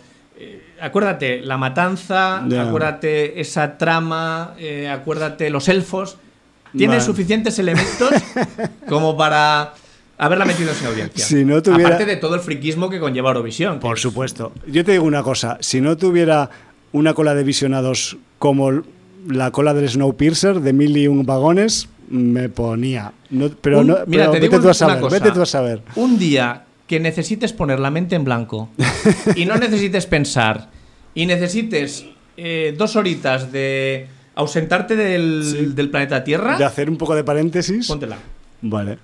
Acuérdate, la matanza, acuérdate esa trama, eh, acuérdate los elfos. Tiene suficientes elementos [LAUGHS] como para haberla metido sin audiencia. Si no tuviera- Aparte de todo el friquismo que conlleva Eurovisión. Por supuesto. Yo te digo una cosa, si no tuviera una cola de visionados como la cola del Snowpiercer de mil y un vagones, me ponía. No- pero Un- no, mira, pero te vete digo tú a una saber, cosa. vete tú a saber. Un día que necesites poner la mente en blanco y no [LAUGHS] necesites pensar y necesites eh, dos horitas de ausentarte del, Sí. del planeta Tierra, De hacer un poco de paréntesis. póntela. Vale.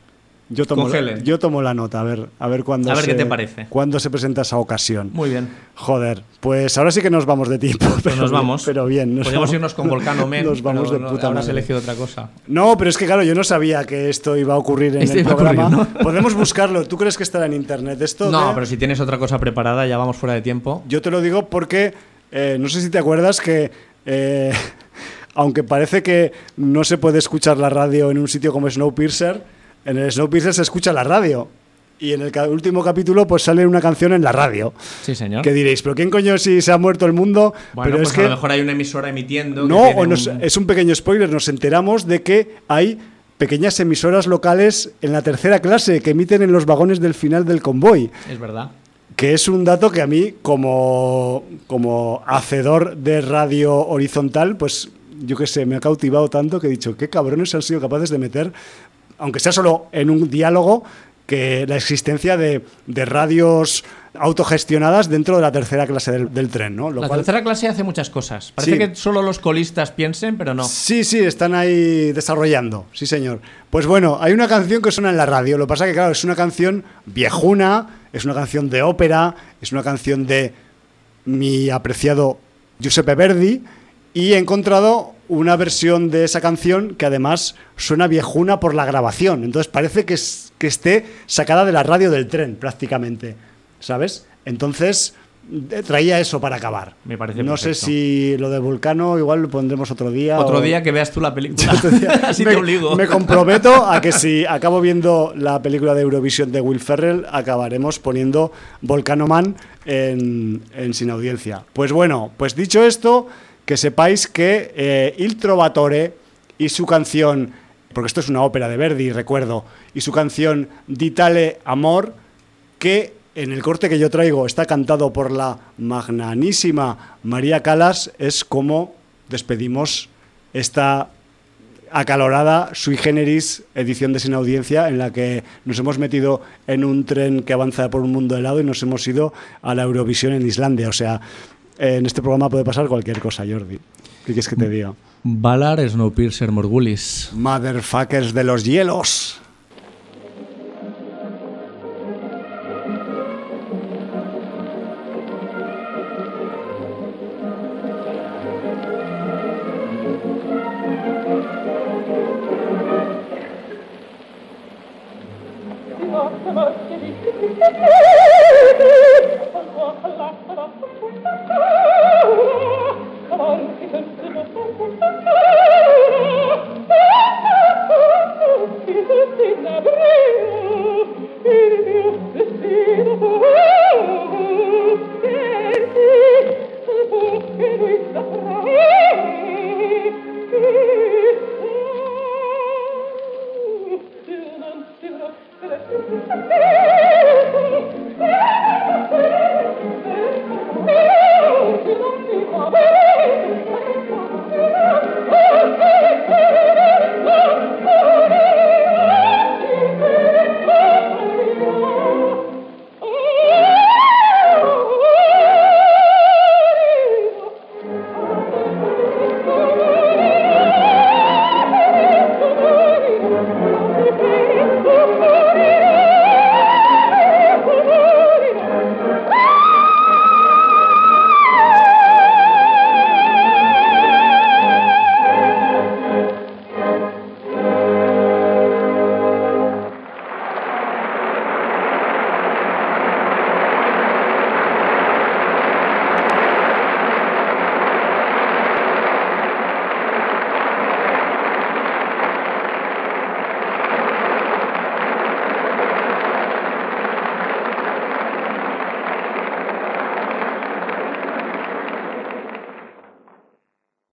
Yo tomo, la, Congele. yo tomo la nota, a ver, a ver cuándo A ver se, qué te parece. cuándo se presenta esa ocasión. Muy bien. Joder, pues ahora sí que nos vamos de tiempo. [LAUGHS] Pero Pues nos bien, vamos. Pero bien. nos Podríamos vamos- irnos con Volcano [LAUGHS] Men. Nos vamos pero de no- puta madre. elegido otra cosa. No, pero es que claro, yo no sabía que esto iba a ocurrir en el ocurrir, programa. ¿no? [LAUGHS] Podemos buscarlo. ¿Tú crees que estará en internet esto? No, pero si tienes otra cosa preparada, ya vamos fuera de tiempo. Yo te lo digo porque eh, no sé si te acuerdas que eh, aunque parece que no se puede escuchar la radio en un sitio como Snowpiercer, en el Snowpiercer se escucha la radio. Y en el último capítulo pues sale una canción en la radio. Sí, señor. Que diréis, pero ¿quién coño si se ha muerto el mundo? Bueno, pero pues es a que lo mejor hay una emisora emitiendo. no, tiene o nos- un- es un pequeño spoiler, nos enteramos de que hay pequeñas emisoras locales en la tercera clase que emiten en los vagones del final del convoy. Es verdad. Que es un dato que a mí, como, como hacedor de radio horizontal, pues yo qué sé, me ha cautivado tanto que he dicho, qué cabrones han sido capaces de meter, aunque sea solo en un diálogo, que la existencia de, de radios autogestionadas dentro de la tercera clase del, del tren, ¿no? Lo la cual- tercera clase hace muchas cosas. Parece Sí. que solo los colistas piensen, pero no. Sí, sí, están ahí desarrollando, sí señor. Pues bueno, hay una canción que suena en la radio, lo que pasa que claro, es una canción viejuna, es una canción de ópera, es una canción de mi apreciado Giuseppe Verdi y he encontrado una versión de esa canción que además suena viejuna por la grabación, entonces parece que, es- que esté sacada de la radio del tren prácticamente, ¿sabes? Entonces eh, traía eso para acabar. Me parece No sé si lo de Vulcano igual lo pondremos otro día. Otro o- día que veas tú la película. [LAUGHS] [LAUGHS] Así me, te obligo. me comprometo a que si [LAUGHS] acabo viendo la película de Eurovisión de Will Ferrell, acabaremos poniendo Volcano Man en, en Sin Audiencia. Pues bueno, pues dicho esto, que sepáis que eh, Il Trovatore y su canción, porque esto es una ópera de Verdi, recuerdo, y su canción Ditale Amor, que en el corte que yo traigo está cantado por la magnanísima María Calas, es como despedimos esta acalorada sui generis edición de Sin Audiencia en la que nos hemos metido en un tren que avanza por un mundo helado y nos hemos ido a la Eurovisión en Islandia. O sea, en este programa puede pasar cualquier cosa, Jordi. ¿Qué quieres que te diga? Valar Snowpiercer Morgulis. Motherfuckers de los hielos.